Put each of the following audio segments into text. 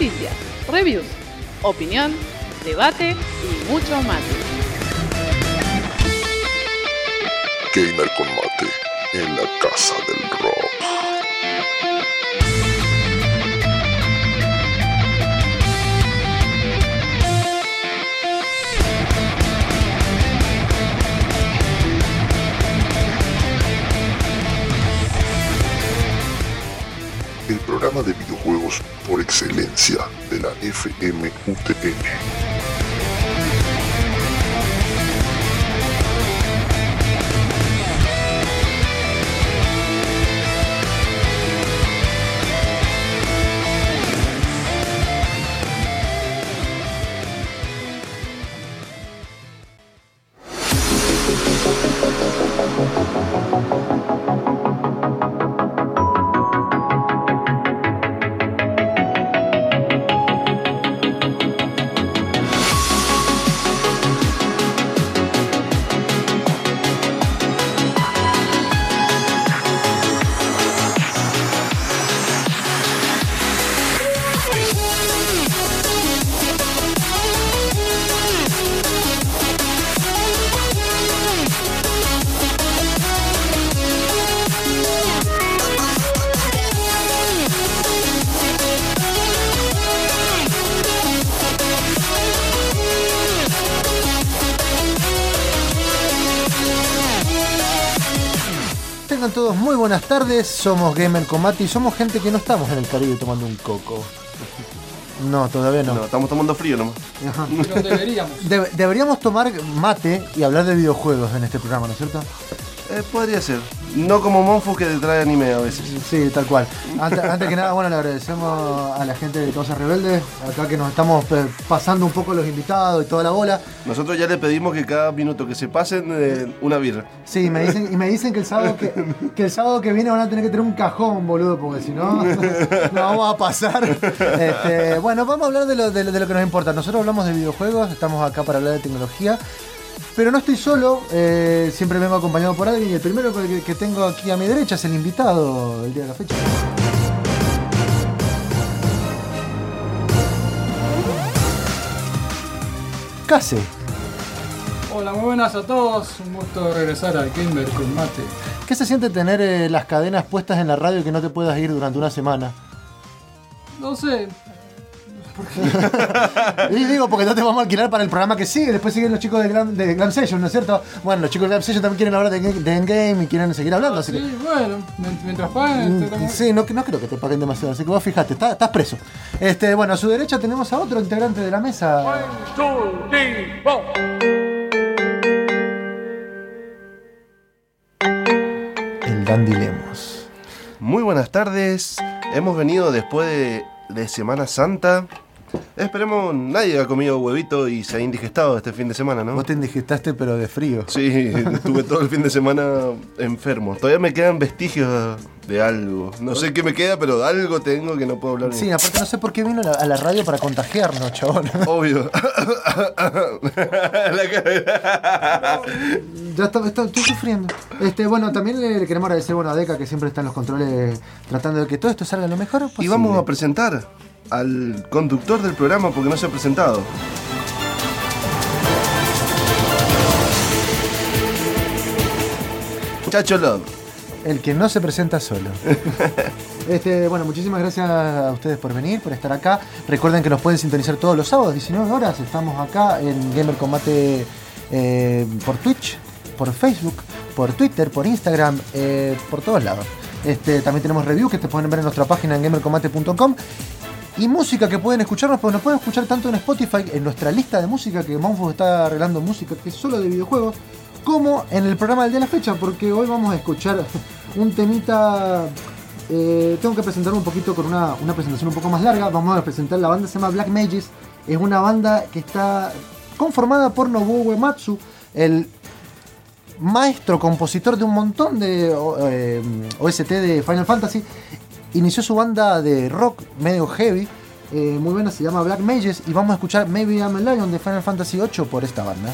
Noticias, reviews, opinión, debate y mucho más. Gamer con mate en la casa del rock. El programa de videojuegos por excelencia de la FMUTN. Tardes, somos Gamer Combate y somos gente que no estamos en el Caribe tomando un coco. No, todavía no. No, estamos tomando frío nomás. Ajá. Pero deberíamos. Debe- deberíamos tomar mate y hablar de videojuegos en este programa, ¿no es cierto? Eh, podría ser. No como Monfu que te trae anime a veces. Sí, tal cual. Antes, antes que nada, bueno, le agradecemos a la gente de Cosas Rebeldes, acá que nos estamos eh, pasando un poco los invitados y toda la bola. Nosotros ya le pedimos que cada minuto que se pasen, eh, una birra. Sí, me dicen, y me dicen que el sábado que, que el sábado que viene van a tener que tener un cajón, boludo, porque si no, no vamos a pasar. Este, bueno, vamos a hablar de lo, de, lo, de lo que nos importa. Nosotros hablamos de videojuegos, estamos acá para hablar de tecnología. Pero no estoy solo, eh, siempre vengo acompañado por alguien y el primero que, que tengo aquí a mi derecha es el invitado del día de la fecha. Case. Hola, muy buenas a todos. Un gusto regresar al Gamer con Mate. ¿Qué se siente tener eh, las cadenas puestas en la radio y que no te puedas ir durante una semana? No sé, Y digo, porque no te vamos a alquilar para el programa que sigue. Después siguen los chicos de Glam, de Glam Session, ¿no es cierto? Bueno, los chicos de Glam Session también quieren hablar de, de Endgame y quieren seguir hablando. Así que, sí, bueno, mien- mientras paguen, Mm, Sí, no, no creo que te paguen demasiado, así que vos fijate, estás, preso. Este, bueno, a su derecha tenemos a otro integrante de la mesa. El Dandy Lemos. Muy buenas tardes. Hemos venido después de, de Semana Santa. Esperemos nadie ha comido huevito y se ha indigestado este fin de semana, ¿no? Vos te indigestaste, pero de frío. Sí, estuve todo el fin de semana enfermo. Todavía me quedan vestigios de algo. No sé qué me queda, pero algo tengo que no puedo hablar. Sí, aparte no sé por qué vino a la, radio para contagiarnos, chabón. Obvio. Ya está, está- estoy sufriendo. Este, bueno, también le, le queremos agradecer bueno, a Deca que siempre está en los controles tratando de que todo esto salga lo mejor posible. Y vamos a presentar al conductor del programa porque no se ha presentado. Chacho Love. El que no se presenta solo. Este, bueno, muchísimas gracias a ustedes por venir, por estar acá. Recuerden que nos pueden sintonizar todos los sábados, 19 horas. Estamos acá en Gamer Combate eh, por Twitch, por Facebook, por Twitter, por Instagram, eh, por todos lados. Este, también tenemos reviews que te pueden ver en nuestra página en gamercombate.com. Y música que pueden escucharnos, pues nos pueden escuchar tanto en Spotify, en nuestra lista de música, que Monfo está arreglando música que es solo de videojuegos, como en el programa del día de la fecha, porque hoy vamos a escuchar un temita Eh, tengo que presentarme un poquito con una, una presentación un poco más larga. Vamos a presentar la banda, se llama Black Mages. Es una banda que está conformada por Nobuo Uematsu, el maestro compositor de un montón de eh, OST de Final Fantasy. Inició su banda de rock medio heavy, eh, muy buena, se llama Black Mages. Y vamos a escuchar Maybe I'm a Lion de Final Fantasy VIII por esta banda.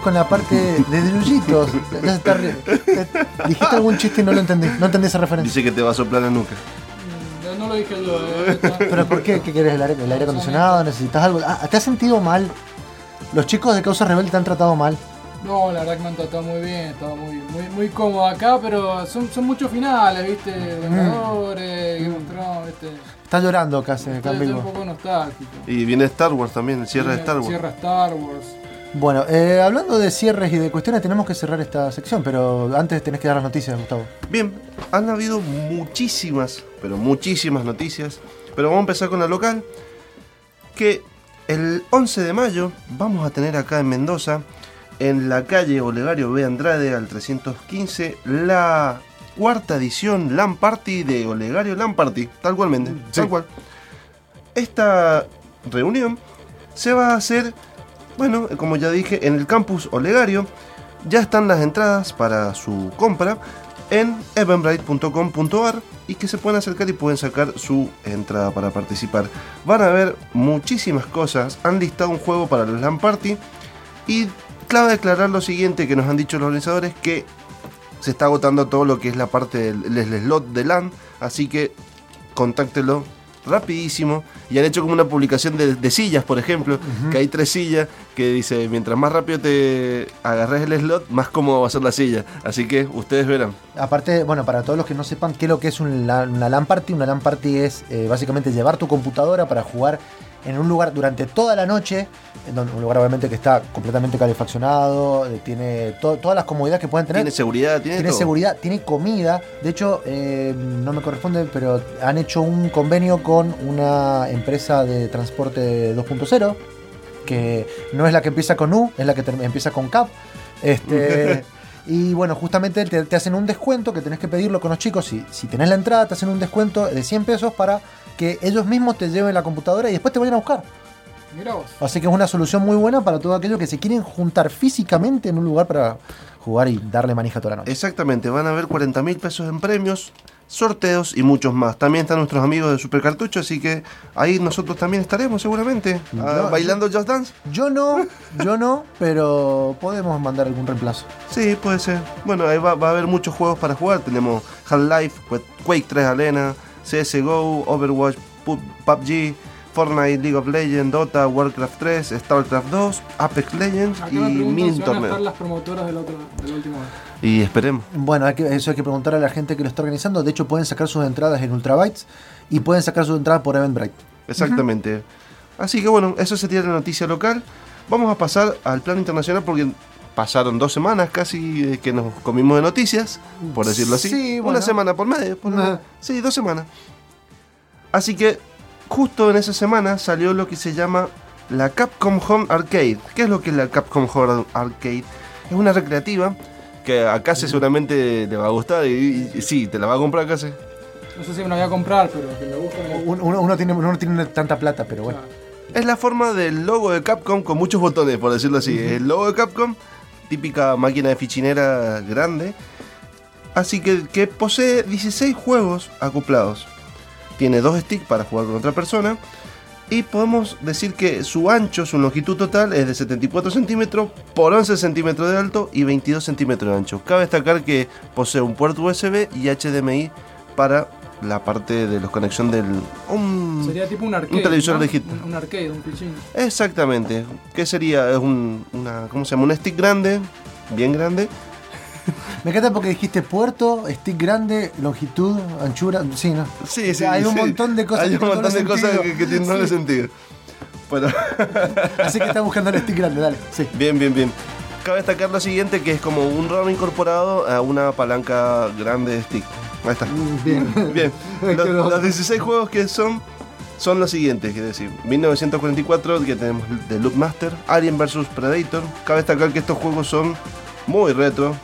Con la parte de Drullitos. Ya se está re- te- Dijiste algún chiste y no lo entendí. No entendí esa referencia. Dice que te va a soplar la nuca. Mm, No lo dije yo, eh. ¿Pero por qué? ¿Qué querés? ¿El aire, el aire acondicionado? ¿Necesitas algo? Ah, ¿Te has sentido mal? ¿Los chicos de Causa Rebelde te han tratado mal? No, la verdad que me han tratado muy bien, estaba muy, muy, muy cómodo acá, pero son, son muchos finales, viste, Vengadores, Game of Thrones, viste. Está llorando casi Estoy, en estoy un poco nostálgico. Y viene Star Wars también, el cierre de Star Wars. Cierra Star Wars. Bueno, eh, hablando de cierres y de cuestiones, tenemos que cerrar esta sección, pero antes tenés que dar las noticias, Gustavo. Bien, han habido muchísimas, pero muchísimas noticias. Pero vamos a empezar con la local. Que el 11 de mayo vamos a tener acá en Mendoza, en la calle Olegario B. Andrade al 315, la cuarta edición LAN Party de Olegario LAN Party. Tal cualmente, tal cual. Esta reunión se va a hacer, bueno, como ya dije, en el campus Olegario. Ya están las entradas para su compra en eventbrite.com.ar y que se pueden acercar y pueden sacar su entrada para participar. Van a ver muchísimas cosas. Han listado un juego para los LAN Party y clave aclarar lo siguiente que nos han dicho los organizadores que se está agotando todo lo que es la parte del el slot de LAN, así que contáctelo rapidísimo y han hecho como una publicación de, de sillas, por ejemplo, que hay tres sillas que dice, mientras más rápido te agarres el slot, más cómodo va a ser la silla. Así que ustedes verán. Aparte, bueno, para todos los que no sepan qué es lo que es una LAN party, una LAN party es eh, básicamente llevar tu computadora para jugar en un lugar durante toda la noche, en donde- un lugar obviamente que está completamente calefaccionado, eh, tiene to- todas las comodidades que pueden tener. Tiene seguridad, tiene, Tiene todo. seguridad, tiene comida. De hecho, eh, no me corresponde, pero han hecho un convenio con una empresa de transporte 2.0, que no es la que empieza con U, es la que empieza con CAP. Este, y bueno, justamente te, te hacen un descuento que tenés que pedirlo con los chicos. Si, si tenés la entrada, te hacen un descuento de 100 pesos para que ellos mismos te lleven la computadora y después te vayan a buscar. Mira vos. Así que es una solución muy buena para todos aquellos que se quieren juntar físicamente en un lugar para jugar y darle manija toda la noche. Exactamente, van a haber 40 mil pesos en premios, sorteos y muchos más. También están nuestros amigos de Super Cartucho, así que ahí nosotros también estaremos seguramente, ah, bailando Just Dance. Yo no, yo no, pero podemos mandar algún reemplazo. Sí, puede ser. Bueno, ahí va, va a haber muchos juegos para jugar. Tenemos Half-Life, Quake 3 Arena, CSGO, Overwatch, Pu- PUBG, Fortnite, League of Legends, Dota, Warcraft 3, StarCraft 2, Apex Legends Acá y mini si van a estar torneo. las promotoras del otro, del último. Y esperemos. Bueno, hay que- eso hay que preguntar a la gente que lo está organizando. De hecho, pueden sacar sus entradas en Ultrabytes y pueden sacar sus entradas por Eventbrite. Exactamente. Así que bueno, eso sería la noticia local. Vamos a pasar al plano internacional porque pasaron dos semanas casi de que nos comimos de noticias, por decirlo así. Sí, Una bueno. semana por medio. por lo Nah. menos. Sí, dos semanas. Así que justo en esa semana salió lo que se llama la Capcom Home Arcade. ¿Qué es lo que es la Capcom Home Arcade? Es una recreativa que a Case seguramente le va a gustar y, y- y sí, te la va a comprar Case. No sé si me la voy a comprar, pero que me gusta. me gusta. Uno, uno- uno tiene, uno no tiene tanta plata, pero bueno. Es la forma del logo de Capcom con muchos botones, por decirlo así. El logo de Capcom, típica máquina de fichinera grande. Así que, que posee 16 juegos acoplados. Tiene dos sticks para jugar con otra persona. Y podemos decir que su ancho, su longitud total es de 74 centímetros por 11 centímetros de alto y 22 centímetros de ancho. Cabe destacar que posee un puerto USB y HDMI para la parte de la conexión del... un- Sería tipo un arcade. un televisor ¿no? legítimo. Un, un arcade, un pichín. Exactamente. ¿Qué sería? Es un, una, ¿cómo se llama? Un stick grande, bien grande. Me encanta porque dijiste puerto, stick grande, longitud, anchura. Sí, ¿no? Sí, O sea, hay un montón de cosas Hay que un montón de cosas que, que tienen doble sentido. Bueno, Así que está buscando el stick grande, dale. Sí. bien, bien, bien. Cabe destacar lo siguiente, que es como un ROM incorporado a una palanca grande de stick. Ahí está. Bien. Bien. Es Los, que lo- los 16 juegos que son son los siguientes, es decir, 1944 que tenemos de Loop Master, Alien vs Predator. Cabe destacar que estos juegos son muy retro.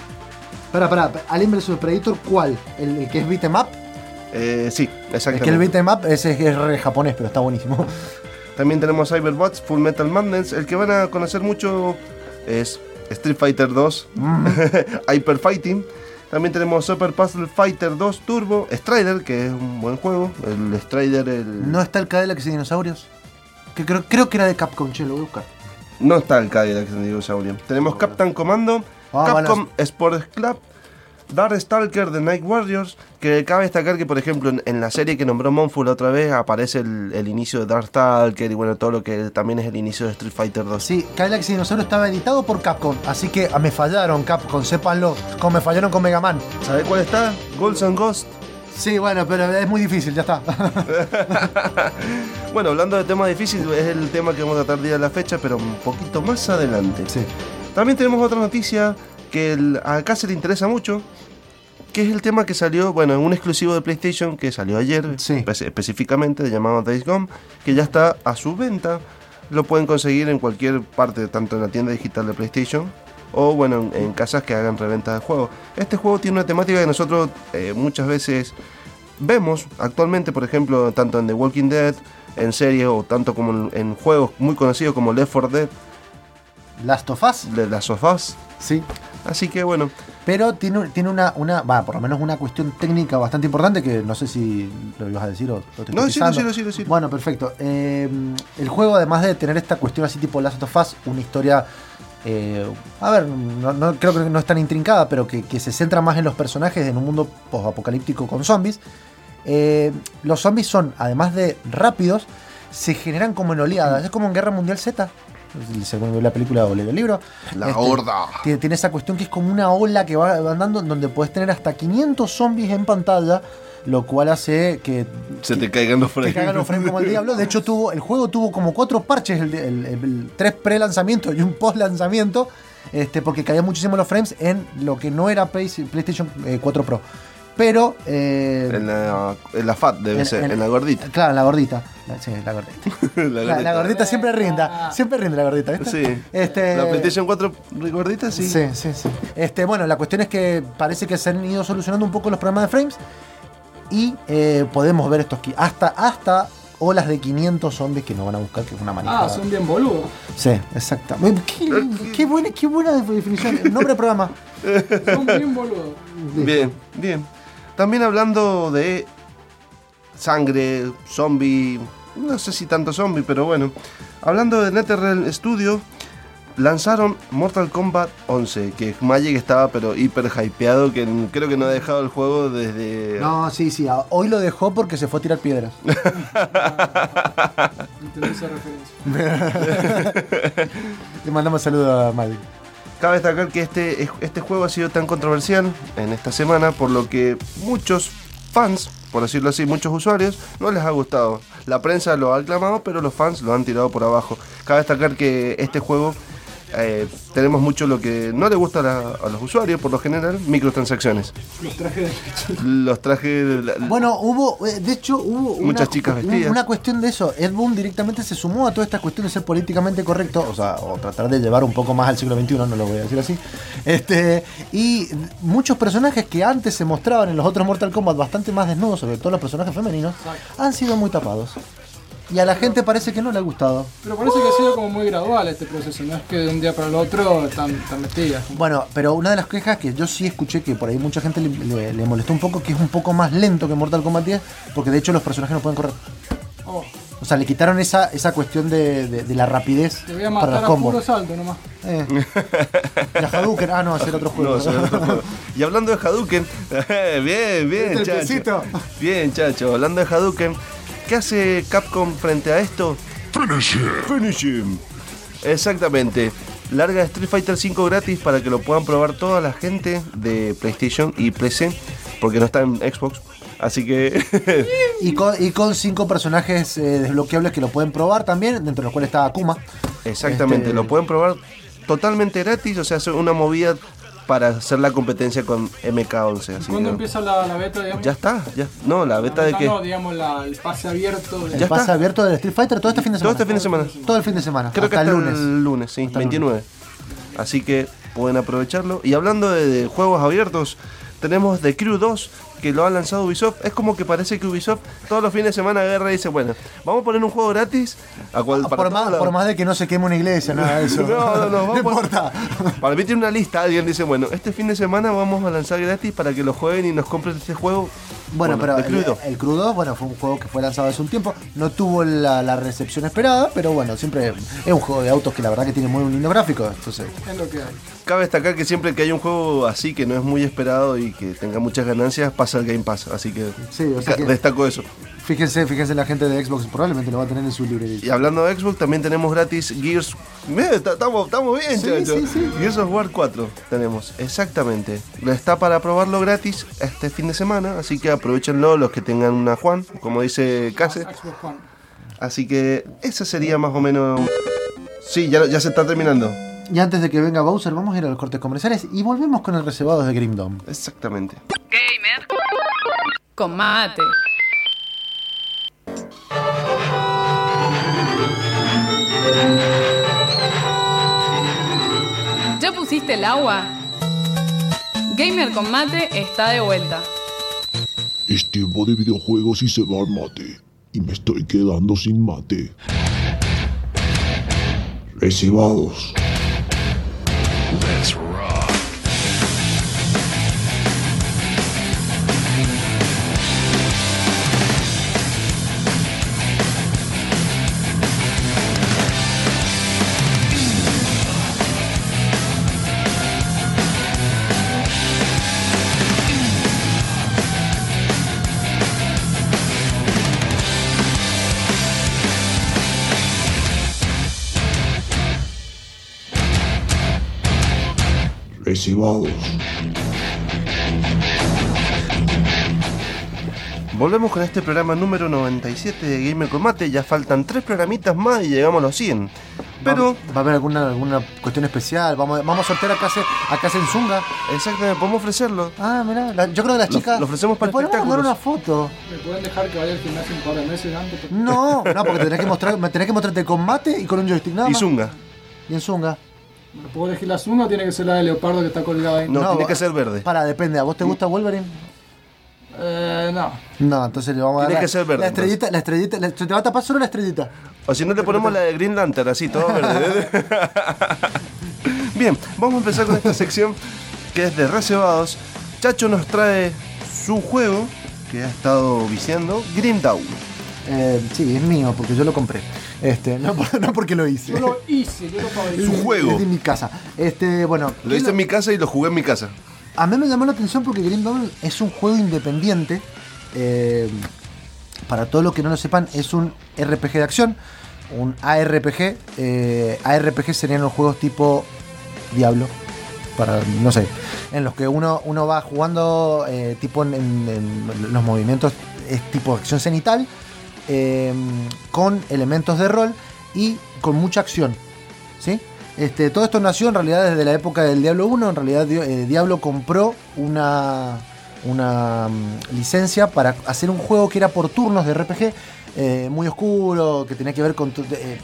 Pará, pará, Alien vs Predator, ¿cuál? ¿El, el que es beat'em up? Eh, sí, Es exactamente. que el beat'em up ese es, es re japonés, pero está buenísimo. También tenemos Cyberbots, Full Metal Madness. El que van a conocer mucho es Street Fighter 2, Hyper Fighting. También tenemos Super Puzzle Fighter 2 Turbo, Strider, que es un buen juego. El Strider, el... ¿No está el Cadillac y dinosaurios? Que creo, creo que era de Capcom, che, lo voy a buscar. No está el Cadillac en Dinosaurio. Tenemos Captain Commando, Ah, Capcom Sports Club, Dark Stalker The Night Warriors. Que cabe destacar que, por ejemplo, en, en la serie que nombró Monfu la otra vez, aparece el, el inicio de Dark Stalker y bueno, todo lo que también es el inicio de Street Fighter 2. Sí, Cadillac y dinosaurio estaba editado por Capcom, así que ah, me fallaron Capcom, sépanlo, como me fallaron con Mega Man. ¿Sabe cuál está? Golds and Ghost. Sí, bueno, pero es muy difícil, ya está. Bueno, hablando de temas difíciles, es el tema que vamos a tratar día de la fecha, pero un poquito más adelante. sí. También tenemos otra noticia que el- acá se le interesa mucho, que es el tema que salió, bueno, en un exclusivo de PlayStation que salió ayer, Sí. específicamente llamado Days Gone, que ya está a su venta. Lo pueden conseguir en cualquier parte, tanto en la tienda digital de PlayStation o, bueno, en, en casas que hagan reventa de juegos. Este juego tiene una temática que nosotros eh, muchas veces vemos actualmente, por ejemplo, tanto en The Walking Dead, en series o tanto como en, en juegos muy conocidos como Left 4 Dead, Last of Us, de las sofás. sí. Así que bueno, Pero tiene, tiene una, una, va, por lo menos una cuestión técnica bastante importante que no sé si lo ibas a decir o lo estoy No, pisando. decilo, decilo, decilo. Bueno, perfecto. Eh, el juego, además de tener esta cuestión así tipo Last of Us, una historia, eh, a ver, no, no- creo que no es tan intrincada, pero que, que se centra más en los personajes en un mundo post-apocalíptico con zombies. Eh, los zombies son, además de rápidos, se generan como en oleadas. Es como en Guerra Mundial Z. Según vio la película o el libro. La Este, horda. Tiene, tiene esa cuestión que es como una ola que va andando, donde puedes tener hasta 500 zombies en pantalla, lo cual hace que se te caigan los frames. cagan los frames como el diablo. De hecho, tuvo, el juego tuvo como cuatro parches, el, tres pre-lanzamiento y un post-lanzamiento, este, porque caían muchísimo los frames en lo que no era Play- PlayStation eh, 4 Pro. Pero... eh, En la, en la FAT debe en- ser, en- en, la gordita. Claro, en la gordita. La- Sí, la gordita. la, La, la gordita siempre rinda. Siempre rinde la gordita, ¿viste? Sí. Este, La PlayStation 4 gordita, sí. Sí, sí, sí. Este, bueno, la cuestión es que parece que se han ido solucionando un poco los problemas de frames y eh, podemos ver estos hasta hasta olas de 500 zombies que nos van a buscar, que es una manija. Ah, son bien boludos. Sí, exacto. Qué, qué buena, qué buena definición. El nombre del programa. Son bien boludos. Bien, bien. También hablando de sangre, zombie, no sé si tanto zombie, pero bueno. Hablando de NetherRealm Studio, lanzaron Mortal Kombat 11, que Magic estaba pero hiper hypeado, que creo que no ha dejado el juego desde... No, sí, sí. Hoy lo dejó porque se fue a tirar piedras. Entendí esa referencia. Le mandamos saludos a Madrid. Cabe destacar que este, este juego ha sido tan controversial en esta semana, por lo que muchos fans, por decirlo así, muchos usuarios, no les ha gustado. La prensa lo ha aclamado, pero los fans lo han tirado por abajo. Cabe destacar que este juego eh, tenemos mucho lo que no le gusta a, la- a los usuarios, por lo general, microtransacciones. Los trajes de Los trajes... de la- Bueno, hubo, eh, de hecho, hubo una, Muchas chicas un- vestidas. una cuestión de eso. Ed Boon directamente se sumó a toda esta cuestión de ser políticamente correcto, o sea, o tratar de llevar un poco más al siglo XXI, no lo voy a decir así. Este, y muchos personajes que antes se mostraban en los otros Mortal Kombat bastante más desnudos, sobre todo los personajes femeninos, han sido muy tapados. Y a la gente parece que no le ha gustado. Pero parece que ha sido como muy gradual este proceso, no es que de un día para el otro están, están vestidas. Bueno, pero una de las quejas que yo sí escuché que por ahí mucha gente le, le- le molestó un poco, que es un poco más lento que Mortal Kombat 10, porque de hecho los personajes no pueden correr. Oh, O sea, le quitaron esa, esa cuestión de, de- de la rapidez te voy a para matar los a combos. puro salto nomás. Eh. Y a Hadouken, ah, no, hacer otro juego. No, otro juego. Y hablando de Hadouken, bien, bien, ¿Viste el chacho. Bien, chacho. Hablando de Hadouken, ¿qué hace Capcom frente a esto? Finish him. Exactamente. Larga Street Fighter 5 gratis para que lo puedan probar toda la gente de PlayStation y PC, porque no está en Xbox. Así que Y con, y con cinco personajes eh, desbloqueables que lo pueden probar también, dentro de los cuales está Akuma. exactamente, Este- lo pueden probar totalmente gratis, o sea, es una movida para hacer la competencia con MK11. Así ¿Cuándo que- empieza la, la beta, digamos? Ya está, ya. No, la La beta de que No, digamos, la- el pase abierto. de- El Ya pase está. abierto del Street Fighter todo este fin de todo semana. este fin de semana. Todo el fin de semana. Creo hasta que hasta el lunes. el lunes, sí, Hasta el 29. Así que pueden aprovecharlo. Y hablando de, de juegos abiertos, tenemos The Crew 2 que lo ha lanzado Ubisoft. Es como que parece que Ubisoft todos los fines de semana agarra y dice, bueno, vamos a poner un juego gratis. A cual, para Ah, Por todos más, los- por más de que no se queme una iglesia, nada de eso. No, no, no, vamos. importa. Para mí tiene una lista, alguien dice, bueno, este fin de semana vamos a lanzar gratis para que lo jueguen y nos compren este juego. Bueno, pero The el, 2. el 2, bueno, fue un juego que fue lanzado hace un tiempo. No tuvo la, la recepción esperada, pero bueno, siempre es un juego de autos que la verdad que tiene muy lindo gráfico. Entonces, Es lo que hay. Cabe destacar que siempre que hay un juego así que no es muy esperado y que tenga muchas ganancias, pasa el Game Pass. Así que, Sí, o sea ca- que- destaco eso. fíjense, fíjense la gente de Xbox probablemente lo va a tener en su librería. Y hablando de Xbox, también tenemos gratis Gears. Estamos estamos bien, Sí, chacho. sí, sí. Gears of War 4 tenemos, exactamente. Está para probarlo gratis este fin de semana, así que aprovechenlo los que tengan una Juan, como dice Case. Así que esa sería más o menos. Sí, ya, ya se está terminando. Y antes de que venga Bowser, vamos a ir a los cortes comerciales y volvemos con el reservado de Grim Dome. Exactamente. Gamer. Con mate. ¿Ya pusiste el agua? Gamer con mate está de vuelta. Es tiempo de videojuegos y se va el mate. Y me estoy quedando sin mate. Recibados. That's right. Volvemos con este programa número 97 de Gamer Combate. Ya faltan tres programitas más y llegamos a los 100. Pero, ¿Va, va a haber alguna, alguna cuestión especial? ¿Vamos, a- vamos a sortear acá, acá en Zunga? exactamente, podemos ofrecerlo. Ah, mirá, la- yo creo que las chicas... lo ofrecemos para ¿Le podemos mandar una foto? ¿Me pueden dejar que vaya al gimnasio un par de meses antes? No, no, porque tenés que, mostrar, me tenés que mostrarte con mate y con un joystick nada Y. Zunga. Y en Zunga. ¿Me ¿Puedo elegir la Zunga o tiene que ser la de Leopardo que está colgada ahí? No, tiene va- que ser verde. Para, depende. ¿A vos te gusta Wolverine? Eh, no. No, entonces le vamos a dar. Tiene que ser verde, La estrellita, la estrellita, la- se te va a tapar solo la estrellita. O si no, le ponemos la de Green Lantern, así, todo verde. Bien, vamos a empezar con esta sección que es de reservados. Chacho nos trae su juego que ha estado viciando, Grim Dawn. Eh, sí, es mío, porque yo lo compré. Este, no, por- no porque lo hice. Yo lo hice, yo lo fabriqué. Su juego. Es de mi casa. Este, bueno. Lo ¿qué hice lo- en mi casa y lo jugué en mi casa. A mí me llamó la atención porque Dawn es un juego independiente. eh, para todos los que no lo sepan, es un RPG de acción. Un ARPG. eh, ARPG serían los juegos tipo Diablo. Para, no sé. En los que uno, uno va jugando eh, tipo en, en- en los movimientos. Es tipo acción cenital. Eh, con elementos de rol y con mucha acción. ¿sí? Este, todo esto nació en realidad desde la época del Diablo 1. En realidad eh, Diablo compró una, una mm, licencia para hacer un juego que era por turnos de RPG. eh, muy oscuro, que tenía que ver con... eh,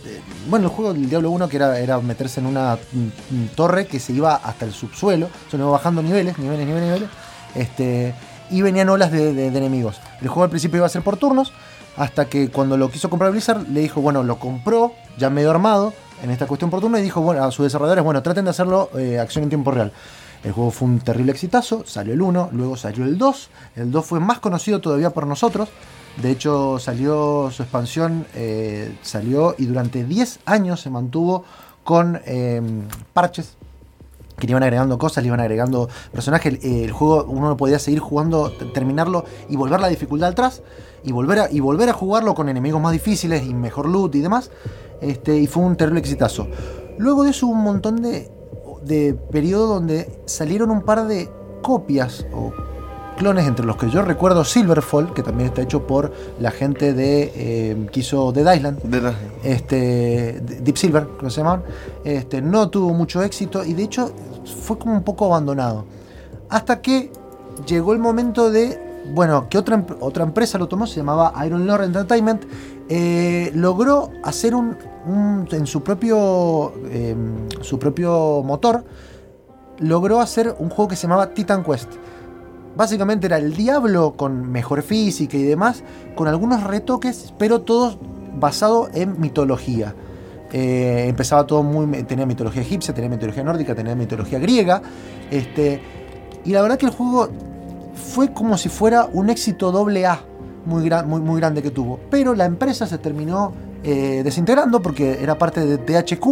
bueno, el juego del Diablo 1 que era, era meterse en una mm, mm, torre que se iba hasta el subsuelo, se iba bajando niveles, niveles, niveles, niveles, este, y venían olas de enemigos. El juego al principio iba a ser por turnos, hasta que cuando lo quiso comprar Blizzard, le dijo, bueno, lo compró ya medio armado en esta cuestión por turno y dijo, bueno, a sus desarrolladores, bueno, traten de hacerlo eh, acción en tiempo real. El juego fue un terrible exitazo, salió el 1, luego salió el 2, el 2 fue más conocido todavía por nosotros, de hecho salió su expansión, eh, salió y durante 10 años se mantuvo con eh, parches, que le iban agregando cosas, le iban agregando personajes. El, el juego uno podía seguir jugando, terminarlo y volver la dificultad atrás. Y volver, a, y volver a jugarlo con enemigos más difíciles y mejor loot y demás. Este, y fue un terrible exitazo. Luego de eso un montón de, de periodo donde salieron un par de copias o clones, entre los que yo recuerdo Silverfall, que también está hecho por la gente de eh, que hizo Dead Island De la- este Deep Silver, que se llamaban, este, no tuvo mucho éxito y de hecho fue como un poco abandonado. Hasta que llegó el momento de, bueno, que otra, em- otra empresa lo tomó, se llamaba Iron Lord Entertainment, eh, logró hacer un, un- en su propio, em, su propio motor, logró hacer un juego que se llamaba Titan Quest. Básicamente era el Diablo con mejor física y demás, con algunos retoques, pero todos basado en mitología. Eh, empezaba todo muy. tenía mitología egipcia, tenía mitología nórdica, tenía mitología griega. Este, y la verdad que el juego fue como si fuera un éxito doble A muy, gran- muy, muy grande que tuvo. Pero la empresa se terminó eh, desintegrando porque era parte de THQ.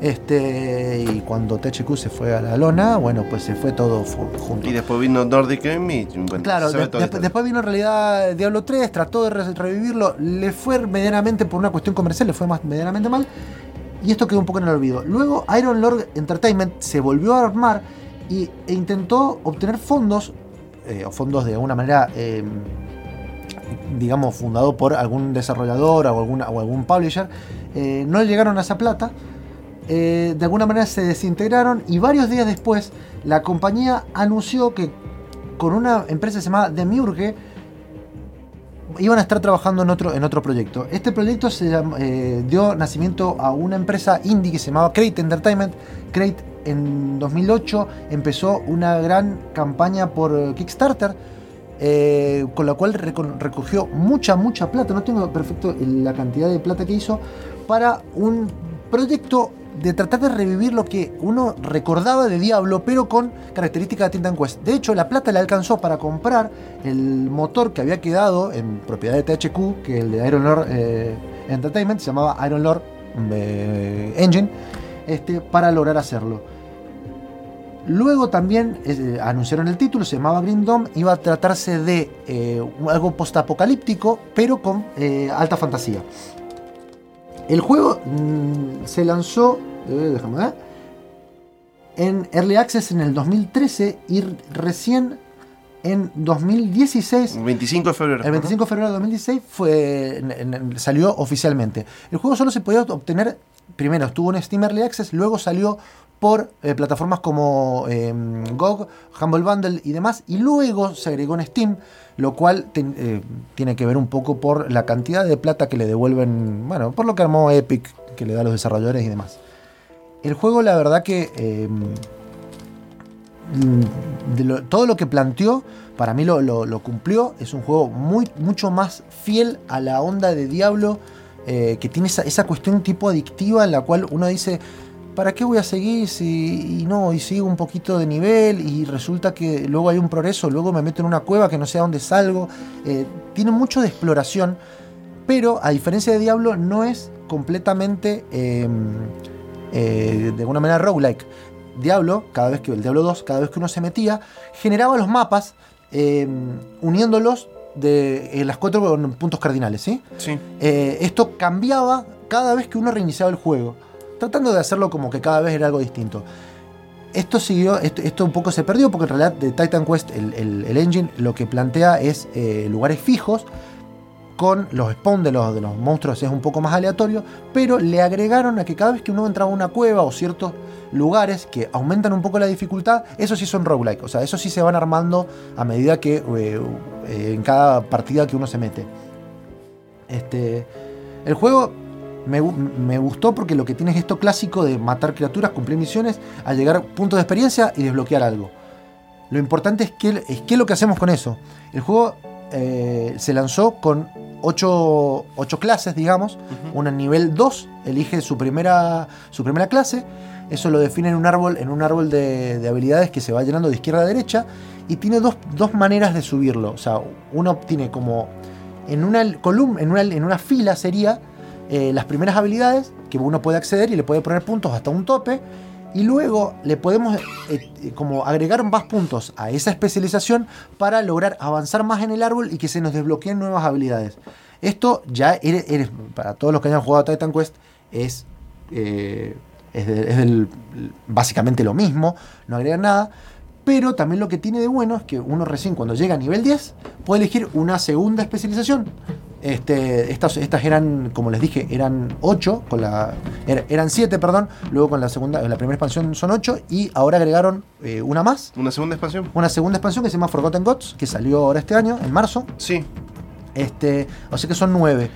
Este, y cuando THQ se fue a la lona, bueno, pues se fue todo junto. Y después vino Nordic Game y bueno, Claro, de- de- después vino en realidad Diablo 3, trató de re- revivirlo, le fue medianamente por una cuestión comercial, le fue más medianamente mal, y esto quedó un poco en el olvido. Luego Iron Lord Entertainment se volvió a armar y, e intentó obtener fondos, eh, o fondos de alguna manera, eh, digamos, fundado por algún desarrollador o, alguna, o algún publisher, eh, no llegaron a esa plata. Eh, de alguna manera se desintegraron y varios días después la compañía anunció que con una empresa llamada Demiurge iban a estar trabajando en otro, en otro proyecto. Este proyecto eh, dio nacimiento a una empresa indie que se llamaba Crate Entertainment. Crate en 2008 empezó una gran campaña por Kickstarter. eh, con la cual reco- recogió mucha, mucha plata, no tengo perfecto la cantidad de plata que hizo, para un proyecto de tratar de revivir lo que uno recordaba de Diablo, pero con características de Titan Quest. De hecho, la plata le alcanzó para comprar el motor que había quedado en propiedad de THQ, que el de Iron Lord eh, Entertainment, se llamaba Iron Lord eh, Engine, este, para lograr hacerlo. Luego también eh, anunciaron el título, se llamaba Green Dome, iba a tratarse de algo postapocalíptico, pero con alta fantasía. El juego mm, se lanzó, eh, déjame ver, en Early Access en el 2013 y recién en 2016 25 de febrero. el 25 de febrero de 2016 fue, en- en- salió oficialmente. El juego solo se podía obtener, primero estuvo en Steam Early Access, luego salió por eh, plataformas como GOG, Humble Bundle y demás, y luego se agregó en Steam, lo cual eh, tiene que ver un poco por la cantidad de plata que le devuelven, bueno, por lo que armó Epic, que le da a los desarrolladores y demás. El juego, la verdad que lo- todo lo que planteó, para mí lo, lo- lo cumplió. Es un juego muy, mucho más fiel a la onda de Diablo, eh, que tiene esa, esa cuestión tipo adictiva en la cual uno dice, ¿para qué voy a seguir si y no, y sigo un poquito de nivel y resulta que luego hay un progreso, luego me meto en una cueva que no sé a dónde salgo? Eh, tiene mucho de exploración, pero a diferencia de Diablo no es completamente eh, eh, de alguna manera roguelike. Diablo, cada vez que el Diablo 2, cada vez que uno se metía, generaba los mapas eh, uniéndolos de en las cuatro puntos cardinales, ¿sí? Sí. Eh, esto cambiaba cada vez que uno reiniciaba el juego, tratando de hacerlo como que cada vez era algo distinto. Esto siguió, esto, esto un poco se perdió porque en realidad de Titan Quest el, el- el engine lo que plantea es eh, lugares fijos con los spawn de los, de los monstruos es un poco más aleatorio, pero le agregaron a que cada vez que uno entraba a una cueva o ciertos lugares que aumentan un poco la dificultad, eso sí son roguelike, o sea, eso sí se van armando a medida que eh, eh, en cada partida que uno se mete. Este, el juego me, me gustó porque lo que tiene es esto clásico de matar criaturas, cumplir misiones, a llegar a puntos de experiencia y desbloquear algo. Lo importante es que es qué es lo que hacemos con eso. El juego eh, se lanzó con 8, clases, digamos. Una en nivel 2 elige su primera, su primera clase. Eso lo define en un árbol, en un árbol de, de habilidades que se va llenando de izquierda a derecha. Y tiene dos, dos maneras de subirlo. O sea, uno tiene como en una columna, en una, en una fila sería eh, las primeras habilidades que uno puede acceder y le puede poner puntos hasta un tope. Y luego le podemos eh, eh, como agregar más puntos a esa especialización para lograr avanzar más en el árbol y que se nos desbloqueen nuevas habilidades. Esto ya eres, para todos los que hayan jugado Titan Quest es, eh, es, básicamente lo mismo, no agrega nada. Pero también lo que tiene de bueno es que uno recién cuando llega a nivel 10 puede elegir una segunda especialización. Este, estas, estas eran, como les dije, eran 8, con la, er- eran 7, perdón, luego con la segunda, la primera expansión son 8 y ahora agregaron eh, una más, ¿Una segunda expansión? una segunda expansión que se llama Forgotten Gods, que salió ahora este año, en marzo. Sí. Este, o sea que son nueve.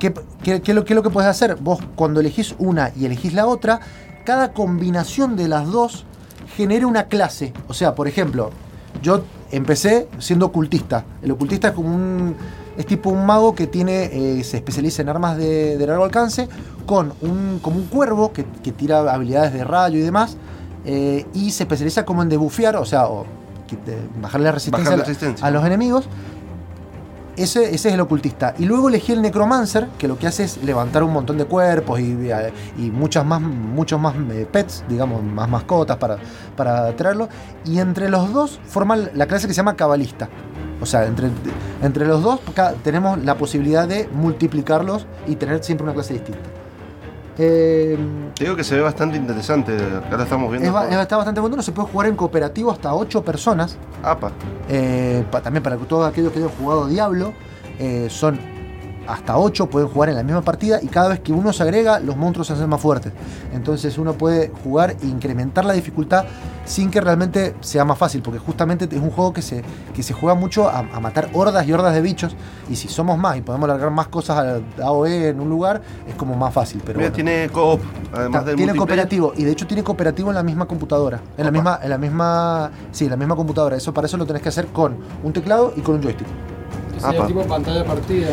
¿Qué, qué- lo, qué es lo que puedes hacer? Vos cuando elegís una y elegís la otra, cada combinación de las dos genere una clase. O sea, por ejemplo, yo empecé siendo ocultista. El ocultista es como un. Es tipo un mago que tiene. eh, se especializa en armas de, de largo alcance. Con un. como un cuervo que, que tira habilidades de rayo y demás. eh, y se especializa como en debufear, o sea, o que- de- bajarle la resistencia, Bajar la- resistencia. a los enemigos. Ese, ese es el ocultista. Y luego elegí el necromancer, que lo que hace es levantar un montón de cuerpos y, y muchas más, muchos más eh, pets, digamos, más mascotas para, para traerlo. Y entre los dos forman la clase que se llama cabalista. O sea, entre, entre los dos tenemos la posibilidad de multiplicarlos y tener siempre una clase distinta. Eh, Te digo que se ve bastante interesante. Acá lo estamos viendo. es está bastante bueno, se puede jugar en cooperativo hasta 8 personas. Apa. Eh, pa- también para que todos aquellos que hayan jugado Diablo, eh, son hasta 8, pueden jugar en la misma partida y cada vez que uno se agrega, los monstruos se hacen más fuertes. Entonces uno puede jugar e incrementar la dificultad sin que realmente sea más fácil, porque justamente es un juego que se, que se juega mucho a, a matar hordas y hordas de bichos, y si somos más y podemos largar más cosas a AOE en un lugar, es como más fácil. Pero Mira, bueno. tiene co-op. Además del tiene cooperativo y de hecho tiene cooperativo en la misma computadora. En la misma, en la misma. Sí, en la misma computadora. Eso para eso lo tenés que hacer con un teclado y con un joystick. Que sería Apa. tipo pantalla partida,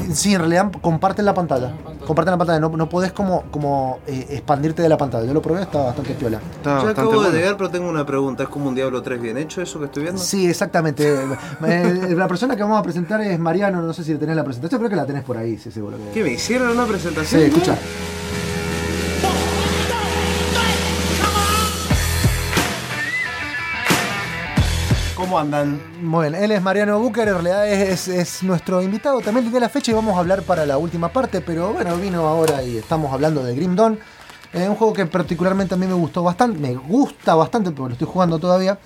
así. Sí, en realidad comparten la pantalla. Ah, pantalla. Comparten la pantalla. No, no podés como, como eh, expandirte de la pantalla. Yo lo probé, está bastante piola. Está Yo bastante acabo de bueno. llegar, pero tengo una pregunta. ¿Es como un Diablo 3 bien hecho eso que estoy viendo? Sí, exactamente. Eh, la persona que vamos a presentar es Mariano. No sé si tenés la presentación, creo que la tenés por ahí, sí, seguro que. ¿Qué me hicieron una Sí, presentación? escucha. ¿Cómo andan? Muy bien, él es Mariano Bucher, en realidad es, es nuestro invitado. También tiene la fecha y vamos a hablar para la última parte, pero bueno, vino ahora y estamos hablando de Grim Dawn. Eh, un juego que particularmente a mí me gustó bastante, me gusta bastante porque lo estoy jugando todavía.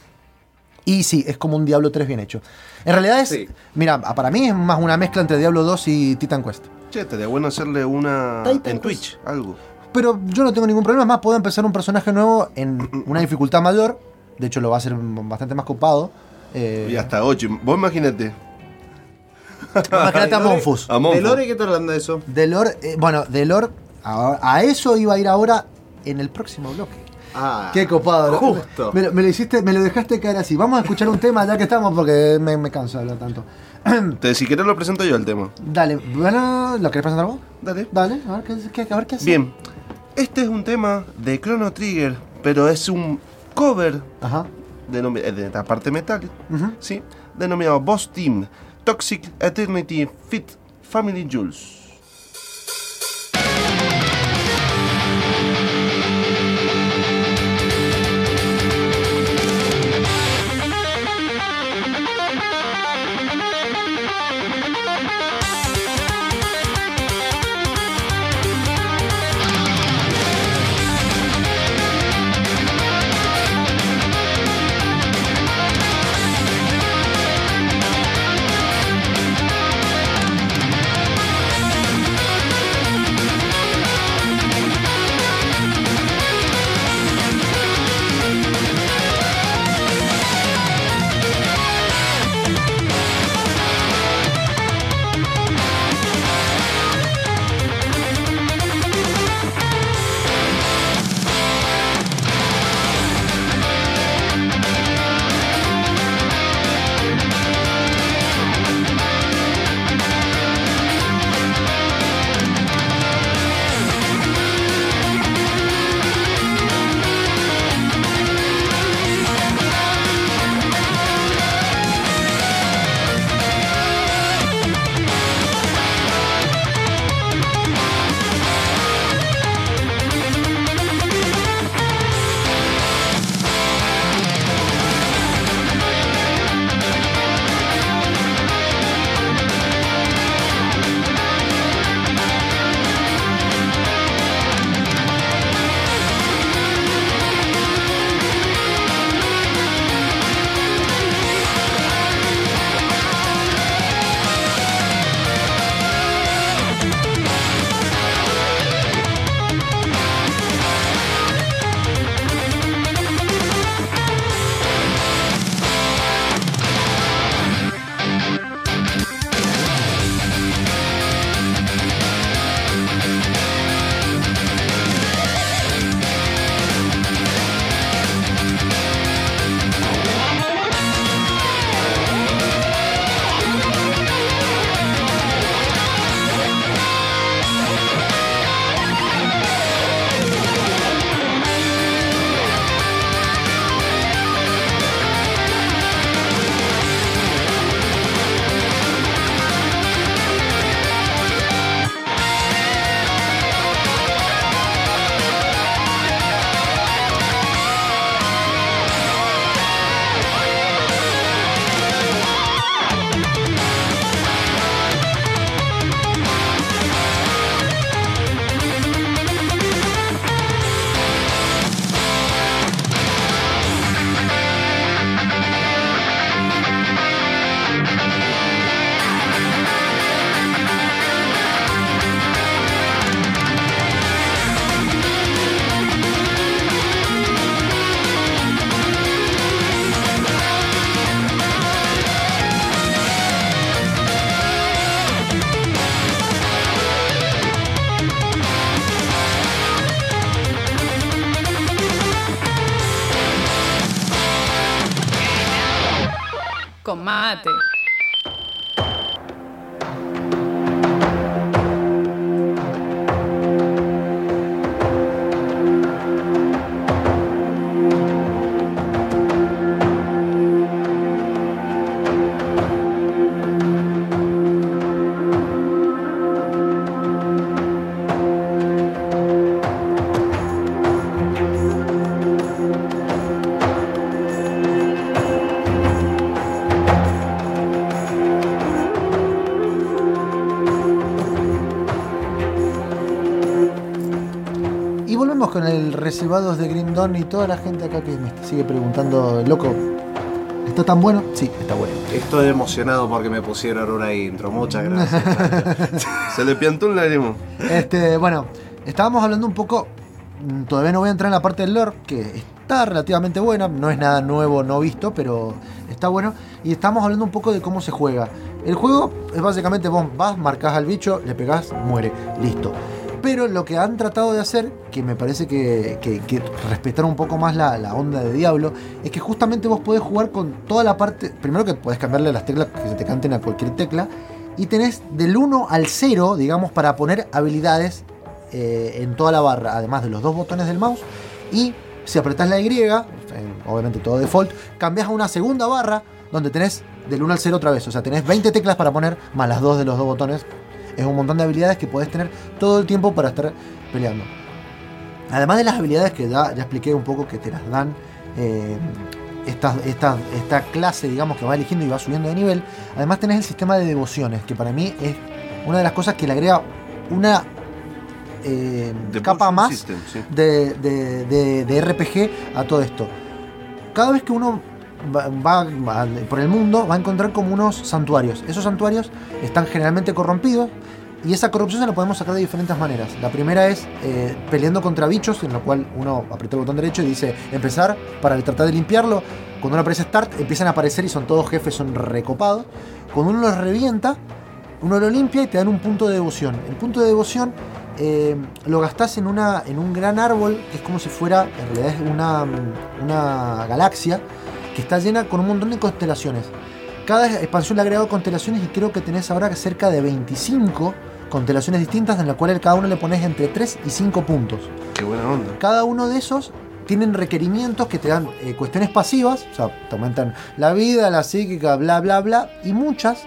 Y sí, es como un Diablo 3 bien hecho. En realidad es, Sí. mira, para mí es más una mezcla entre Diablo 2 y Titan Quest. Che, estaría bueno hacerle una Titan en Quest. Twitch, algo. Pero yo no tengo ningún problema, es más, puedo empezar un personaje nuevo en una dificultad mayor. De hecho, lo va a hacer bastante más copado. Eh, Y hasta 8. Vos imagínate. imagínate a Monfus. A Monfus. ¿De Lore qué anda eso? De lore, eh, bueno, de lore, a, a eso iba a ir ahora en el próximo bloque. Ah, Qué copado. ¿no? Justo. Me, lo- me lo hiciste, me lo dejaste caer así. Vamos a escuchar un tema ya que estamos porque me, me canso de hablar tanto. Te- si querés lo presento yo el tema. Dale, bueno, ¿lo querés presentar vos? Dale. Dale, a ver qué, qué- a ver qué hace. Bien. Este es un tema de Chrono Trigger, pero es un cover Ajá. Eh, de la parte metal. ¿sí? denominado Boss Team Toxic Eternity Fit Family Jules. Reservados de Green Dawn y toda la gente acá que me sigue preguntando, loco, ¿está tan bueno? Sí, está bueno. Estoy emocionado porque me pusieron una intro. Muchas gracias. Se le piantó un lágrimo. Este, bueno, estábamos hablando un poco. mm, Todavía no voy a entrar en la parte del lore, que está relativamente buena. No es nada nuevo, no visto, pero está bueno. Y estamos hablando un poco de cómo se juega. El juego es básicamente vos vas, marcás al bicho, le pegás, muere, listo. Pero lo que han tratado de hacer, que me parece que, que, respetar un poco más la, onda de Diablo, es que justamente vos podés jugar con toda la parte. Primero que podés cambiarle las teclas que se te canten a cualquier tecla. Y tenés del 1 al 0, digamos, para poner habilidades eh, en toda la barra, además de los dos botones del mouse. Y si apretás la Y, en- obviamente todo default, cambias a una segunda barra donde tenés del 1 al 0 otra vez. O sea, tenés 20 teclas para poner, más las dos de los dos botones. Es un montón de habilidades que podés tener todo el tiempo para estar peleando. Además de las habilidades que ya, ya expliqué un poco que te las dan eh, esta, esta, esta clase, digamos, que va eligiendo y va subiendo de nivel. Además tenés el sistema de devociones, que para mí es una de las cosas que le agrega una eh, capa más System, sí. de, de- de- de RPG a todo esto. Cada vez que uno va, por el mundo va a encontrar como unos santuarios. Esos santuarios están generalmente corrompidos y esa corrupción se la podemos sacar de diferentes maneras. La primera es eh, peleando contra bichos, en lo cual uno aprieta el botón derecho y dice empezar para tratar de limpiarlo. Cuando uno aparece Start empiezan a aparecer y son todos jefes, son recopados. Cuando uno los revienta, uno lo limpia y te dan un punto de devoción. El punto de devoción eh, lo gastás en, una, en un gran árbol que es como si fuera, en realidad una, una galaxia que está llena con un montón de constelaciones. Cada expansión le ha agregado constelaciones y creo que tenés ahora cerca de 25 constelaciones distintas en las cuales cada uno le pones entre 3 y 5 puntos. Qué buena onda. Cada uno de esos tienen requerimientos que te dan eh, cuestiones pasivas, o sea, te aumentan la vida, la psíquica, bla, bla, bla, y muchas,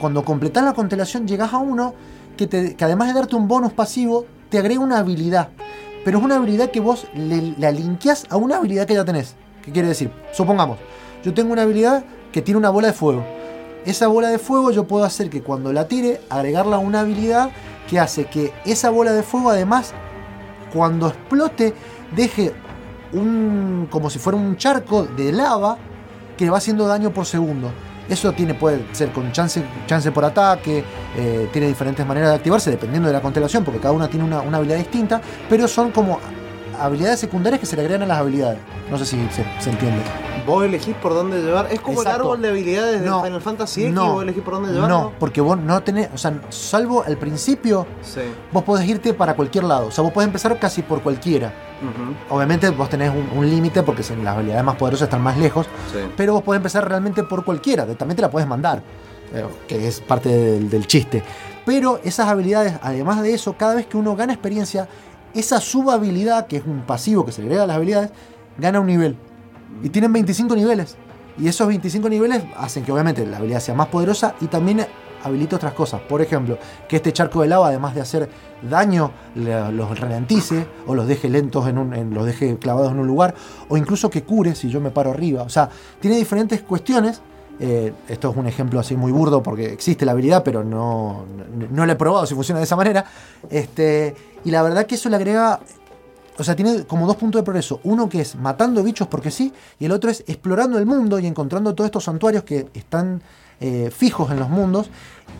cuando completas la constelación, llegas a uno que, te- que además de darte un bonus pasivo, te agrega una habilidad. Pero es una habilidad que vos le, la linkeás a una habilidad que ya tenés. ¿Qué quiere decir? Supongamos, yo tengo una habilidad que tiene una bola de fuego. Esa bola de fuego yo puedo hacer que cuando la tire, agregarla a una habilidad que hace que esa bola de fuego además cuando explote deje un como si fuera un charco de lava que va haciendo daño por segundo. Eso tiene, puede ser con chance, chance por ataque, eh, tiene diferentes maneras de activarse dependiendo de la constelación, porque cada una tiene una, una habilidad distinta, pero son como habilidades secundarias que se le agregan a las habilidades. No sé si se, se entiende. Vos elegís por dónde llevar. Es como Exacto. el árbol de habilidades de No, Final Fantasy X. no, vos elegís por dónde llevarlo. No, porque vos no tenés, o sea, salvo al principio, Sí. vos podés irte para cualquier lado. O sea, vos podés empezar casi por cualquiera. Obviamente vos tenés un, un límite porque las habilidades más poderosas están más lejos, sí. pero vos podés empezar realmente por cualquiera, también te la puedes mandar, eh, que es parte del, del chiste. Pero esas habilidades, además de eso, cada vez que uno gana experiencia, esa subhabilidad, que es un pasivo que se agrega a las habilidades, gana un nivel. Y tienen 25 niveles. Y esos 25 niveles hacen que obviamente la habilidad sea más poderosa y también habilita otras cosas. Por ejemplo, que este charco de lava, además de hacer daño, los ralentice o los deje lentos, en un, los deje clavados en un lugar, o incluso que cure si yo me paro arriba. O sea, tiene diferentes cuestiones. Eh, esto es un ejemplo así muy burdo porque existe la habilidad, pero no, no, no lo he probado si funciona de esa manera. Este, y la verdad que eso le agrega o sea, tiene como dos puntos de progreso. Uno que es matando bichos porque sí, y el otro es explorando el mundo y encontrando todos estos santuarios que están eh, fijos en los mundos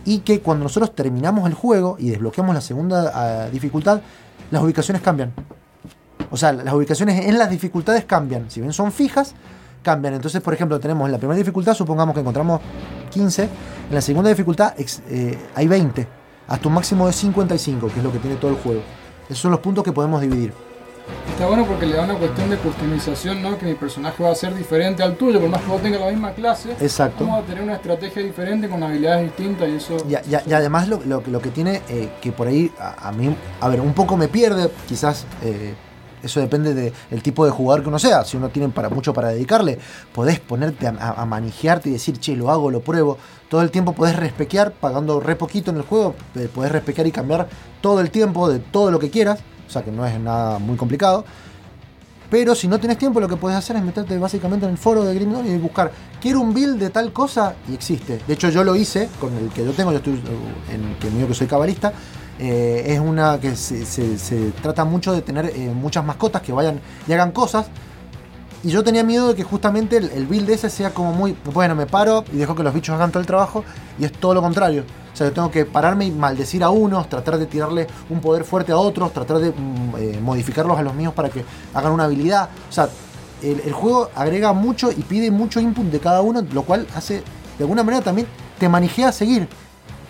y que cuando nosotros terminamos el juego y desbloqueamos la segunda ah, dificultad, las ubicaciones cambian. O sea, las ubicaciones en las dificultades cambian. Si bien son fijas, cambian. Entonces, por ejemplo, tenemos en la primera dificultad, supongamos que encontramos 15. En la segunda dificultad eh, hay 20. Hasta un máximo de 55, que es lo que tiene todo el juego. Esos son los puntos que podemos dividir. Está bueno porque le da una cuestión de customización, ¿no? Que mi personaje va a ser diferente al tuyo, por más que vos tengas la misma clase. Exacto. Vamos a tener una estrategia diferente con habilidades distintas y eso. Y, y- y además lo, lo- lo que tiene, eh, que por ahí a, a mí, a ver, un poco me pierde, quizás eh, eso depende del tipo de jugador que uno sea. Si uno tiene para mucho para dedicarle, podés ponerte a, a, y decir, che, lo hago, lo pruebo. Todo el tiempo podés respequear, pagando re poquito en el juego, eh, podés respequear y cambiar todo el tiempo de todo lo que quieras. O sea que no es nada muy complicado. Pero si no tenés tiempo, lo que podés hacer es meterte básicamente en el foro de Grim y buscar, quiero un build de tal cosa y existe. De hecho, yo lo hice con el que yo tengo, yo estoy uh, en que mío que soy cabalista. Eh, es una que se, se- trata mucho de tener eh, muchas mascotas que vayan y hagan cosas. Y yo tenía miedo de que justamente el, build ese sea como muy, bueno, me paro y dejo que los bichos hagan todo el trabajo y es todo lo contrario. O sea, yo tengo que pararme y maldecir a unos, tratar de tirarle un poder fuerte a otros, tratar de mm, eh, modificarlos a los míos para que hagan una habilidad. O sea, el, el juego agrega mucho y pide mucho input de cada uno, lo cual hace, de alguna manera también te manijea a seguir.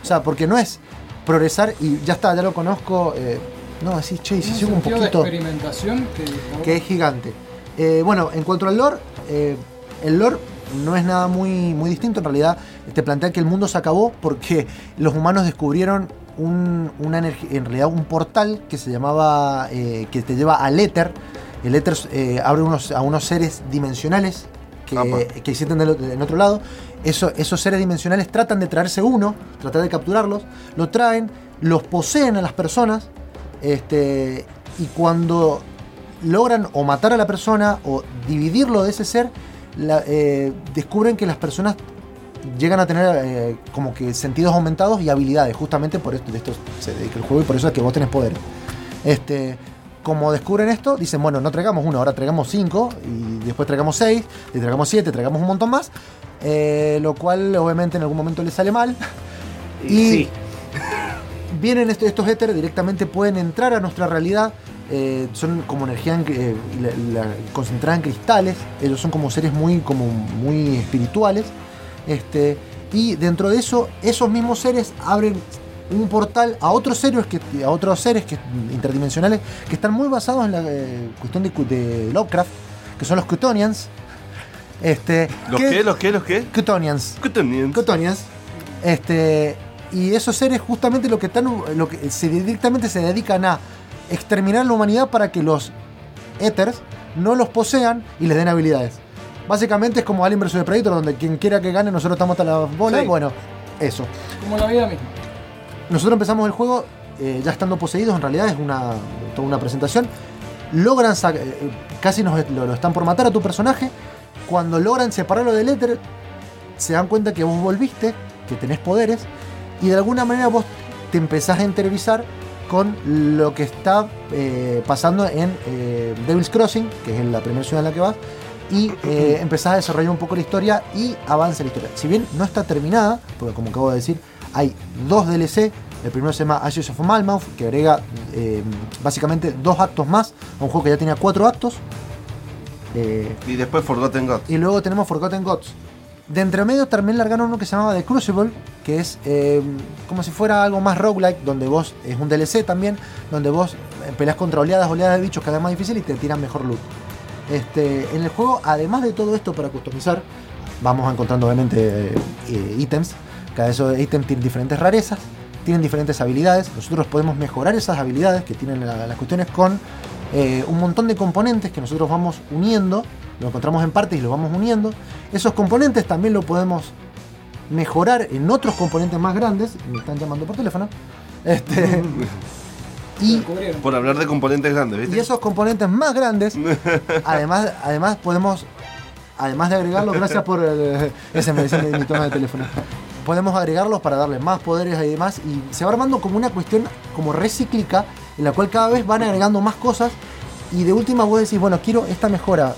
O sea, porque no es progresar y ya está, ya lo conozco. eh, no, decís, che, si un sigo un poquito de experimentación que, que es gigante. Eh, bueno, en cuanto al lore, eh, el lore no es nada muy, muy distinto. En realidad, te plantea que el mundo se acabó porque los humanos descubrieron un, una energía, en realidad un portal que se llamaba, que te lleva al éter. El éter abre unos, a unos seres dimensionales que, que existen del- en otro lado. Eso- esos seres dimensionales tratan de traerse uno, tratar de capturarlos, lo traen, los poseen a las personas, este, y cuando logran o matar a la persona o dividirlo de ese ser, la- eh, descubren que las personas llegan a tener eh, como que sentidos aumentados y habilidades, justamente por esto, de esto se dedica el juego y por eso es que vos tenés poder. Este, como descubren esto, dicen, bueno, no traigamos uno, ahora traigamos cinco, y después traigamos seis, y traigamos siete, traigamos un montón más, eh, lo cual obviamente en algún momento les sale mal. Y sí. vienen estos, estos éteres, directamente pueden entrar a nuestra realidad. eh, son como energía en- eh, la- la- concentrada en cristales. Ellos son como seres muy, como muy espirituales. Este, y dentro de eso, esos mismos seres abren un portal a otros seres que, a otros seres que, interdimensionales que están muy basados en la eh, cuestión de, de Lovecraft, que son los Cutonians. Este, ¿Los que- qué? ¿Los qué? ¿Los qué? Cutonians. Cutonians. Cutonians. Este, y esos seres justamente lo que están lo que se directamente se dedican a exterminar la humanidad para que los éteres no los posean y les den habilidades. Básicamente es como Alien vs Predator donde quien quiera que gane nosotros estamos hasta la bola, Sí. bueno, eso. Como la vida misma. Nosotros empezamos el juego eh, ya estando poseídos, en realidad es una, toda una presentación. Logran, eh, eh, casi nos, lo, lo están por matar a tu personaje. Cuando logran separarlo del éter, se dan cuenta que vos volviste, que tenés poderes, y de alguna manera vos te empezás a interiorizar con lo que está eh, pasando en Devil's Crossing, que es la primera ciudad en la que vas, y empezás a desarrollar un poco la historia y avanza la historia. Si bien no está terminada, porque como acabo de decir, hay dos DLC. El primero se llama Ashes of Malmouth, que agrega eh, básicamente dos actos más a un juego que ya tenía cuatro actos. Eh, Y después Forgotten God. y luego tenemos Forgotten Gods. De entre medio también largaron uno que se llamaba The Crucible, que es eh, como si fuera algo más roguelike, donde vos, es un DLC también, donde vos peleas contra oleadas, oleadas de bichos cada vez más difícil y te tiran mejor loot. Este, en el juego, además de todo esto para customizar, vamos encontrando obviamente eh, ítems. Cada esos ítems tiene diferentes rarezas, tienen diferentes habilidades. Nosotros podemos mejorar esas habilidades que tienen la- las cuestiones con eh, un montón de componentes que nosotros vamos uniendo. Lo encontramos en partes y lo vamos uniendo. Esos componentes también lo podemos mejorar en otros componentes más grandes. Me están llamando por teléfono. Este, y Por hablar de componentes grandes, ¿viste? y esos componentes más grandes, además, además podemos, además de agregarlos, gracias por el, ese me dice mi, tono de teléfono. Podemos agregarlos para darles más poderes y demás. Y se va armando como una cuestión como recíclica, en la cual cada vez van agregando más cosas. Y de última vos decís, bueno, quiero esta mejora.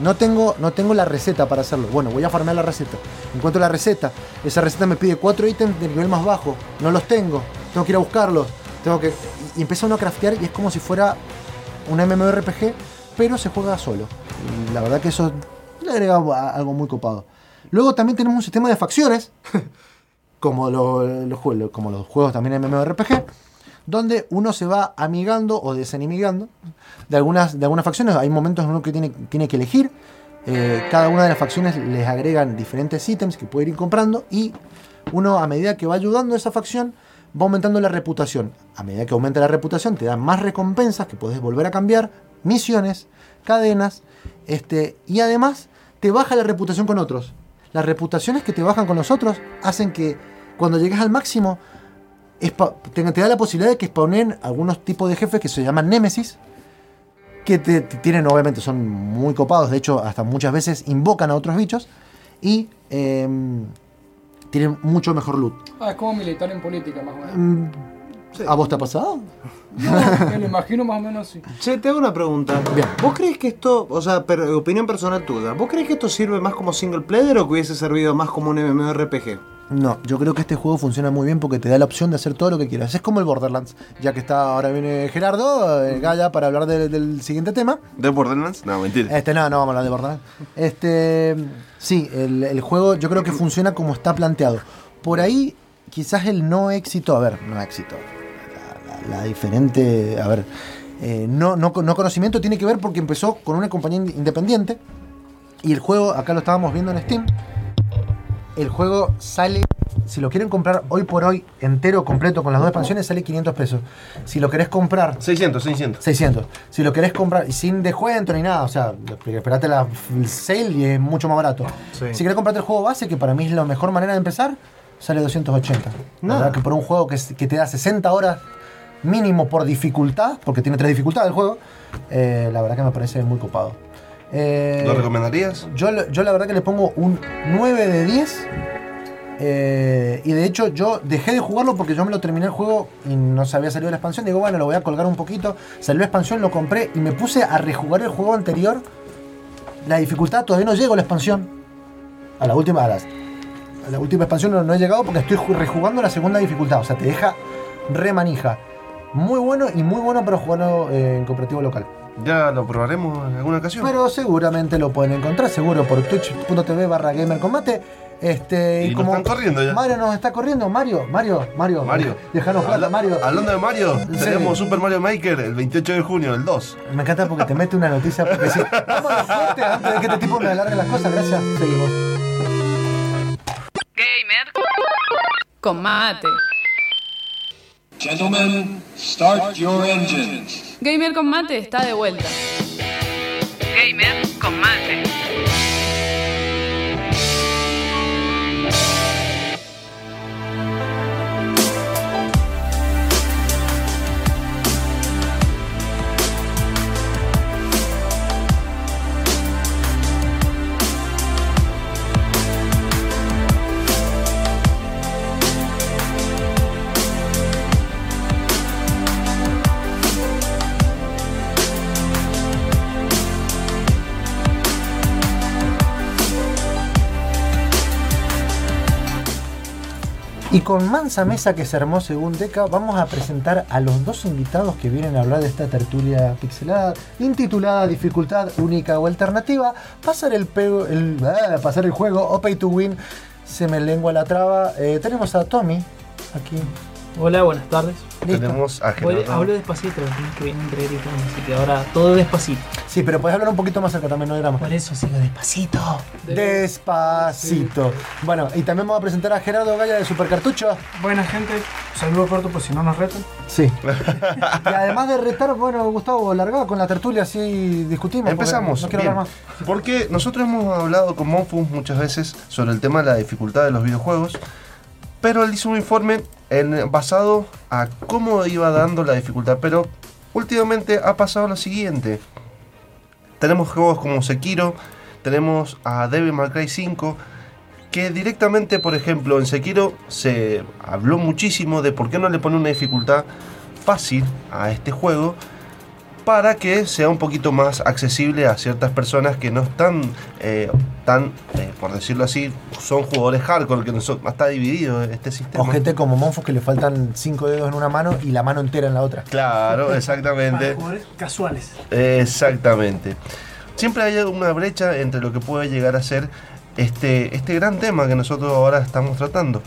No tengo, no tengo la receta para hacerlo. Bueno, voy a farmear la receta. Encuentro la receta. Esa receta me pide cuatro ítems de nivel más bajo. No los tengo. Tengo que ir a buscarlos. Tengo que. Y empieza uno a craftear y es como si fuera un MMORPG, pero se juega solo. Y la verdad que eso le agrega algo muy copado. Luego también tenemos un sistema de facciones, como, lo- los, juegos, como los juegos también MMORPG, donde uno se va amigando o desenimigando de algunas, facciones. Hay momentos en uno que tiene, tiene que elegir. Eh, cada una de las facciones les agregan diferentes ítems que puede ir comprando y uno a medida que va ayudando a esa facción va aumentando la reputación. A medida que aumenta la reputación te dan más recompensas que puedes volver a cambiar, misiones, cadenas, este, y además te baja la reputación con otros. Las reputaciones que te bajan con los otros hacen que cuando llegues al máximo te, da la posibilidad de que spawnen algunos tipos de jefes que se llaman Némesis, que te, te tienen, obviamente, son muy copados, de hecho, hasta muchas veces invocan a otros bichos y em, tienen mucho mejor loot. Ah, es como militar en política, más o menos. Mm, ¿A vos te ha pasado? No, me lo imagino más o menos así. Che, te hago una pregunta. Bien. ¿Vos crees que esto, o sea, per- opinión personal tuya, ¿vos crees que esto sirve más como single player o que hubiese servido más como un MMORPG? No, yo creo que este juego funciona muy bien porque te da la opción de hacer todo lo que quieras. Es como el Borderlands, ya que está ahora viene Gerardo, eh, Gaya, para hablar de- del siguiente tema. ¿De Borderlands? No, mentira. Este, no, no vamos a hablar de Borderlands. Este, sí, el, el juego yo creo que funciona como está planteado. Por ahí, quizás el no éxito, a ver, no éxito. La, la- la diferente, a ver, eh, no, no, no conocimiento tiene que ver porque empezó con una compañía ind- independiente y el juego, acá lo estábamos viendo en Steam, el juego sale, si lo quieren comprar hoy por hoy entero, completo, con las dos expansiones, sale 500 pesos. Si lo querés comprar 600, 600. 600. Si lo querés comprar y sin descuento ni nada, o sea, esperate la el sale y es mucho más barato. Sí. Si querés comprarte el juego base, que para mí es la mejor manera de empezar, sale 280. La Nada. verdad que por un juego que, que te da 60 horas mínimo por dificultad, porque tiene tres dificultades el juego, eh, la verdad que me parece muy copado. Eh, ¿Lo recomendarías? yo, yo la verdad que le pongo un 9 de 10. eh, y de hecho yo dejé de jugarlo porque yo me lo terminé el juego y no se había salido la expansión. Digo, bueno, lo voy a colgar un poquito. Salió la expansión, lo compré y me puse a rejugar el juego anterior. La dificultad todavía no llego a la expansión. A la última, a las- a la última expansión no, no he llegado porque estoy ju- rejugando la segunda dificultad. O sea, te deja re manija. Muy bueno y muy bueno para jugarlo eh, en cooperativo local. Ya lo probaremos en alguna ocasión. Pero seguramente lo pueden encontrar, seguro, por twitch.tv barra gamercombate. Este, Y nos están corriendo ya. Mario nos está corriendo. Mario, Mario, Mario. Mario. Déjanos plata, Mario. Hablando de Mario, Sí. tenemos Super Mario Maker el 28 de junio, el 2. Me encanta porque te mete una noticia porque sí. Vamos a los cortes antes de que este tipo me alargue las cosas. Gracias. Seguimos. Gamer con mate. Gentlemen, start your engines. Gamer con mate está de vuelta. Gamer con mate. Y con mansa mesa que se armó según Deca, vamos a presentar a los dos invitados que vienen a hablar de esta tertulia pixelada, intitulada Dificultad única o alternativa, pasar el, el, ah, pasar el juego o pay to win, se me lengua la traba. Eh, tenemos a Tommy aquí. Hola, buenas tardes. Listo. Tenemos a Gerardo. hablo despacito, que vienen gritando, así que ahora todo despacito. Sí, pero puedes hablar un poquito más cerca también, no gramos. Por eso sigo despacito. Despacito. Bueno, y también vamos a presentar a Gerardo Gaya de Supercartucho. Buena gente, saludo corto por si no nos retan. Sí. y además de retar, bueno, Gustavo, largado con la tertulia, así discutimos. Empezamos. No quiero bien. hablar más. Porque nosotros hemos hablado con Monfus muchas veces sobre el tema de la dificultad de los videojuegos, pero él hizo un informe basado a cómo iba dando la dificultad. Pero últimamente ha pasado lo siguiente: tenemos juegos como Sekiro, tenemos a Devil May Cry 5. Que directamente, por ejemplo, en Sekiro se habló muchísimo de por qué no le pone una dificultad fácil a este juego para que sea un poquito más accesible a ciertas personas que no están eh, eh, por decirlo así, son jugadores hardcore, que no son- está dividido este sistema. O gente como Monfos que le faltan cinco dedos en una mano y la mano entera en la otra. Claro, exactamente. Para jugadores casuales. Exactamente. Siempre hay una brecha entre lo que puede llegar a ser este, este gran tema que nosotros ahora estamos tratando.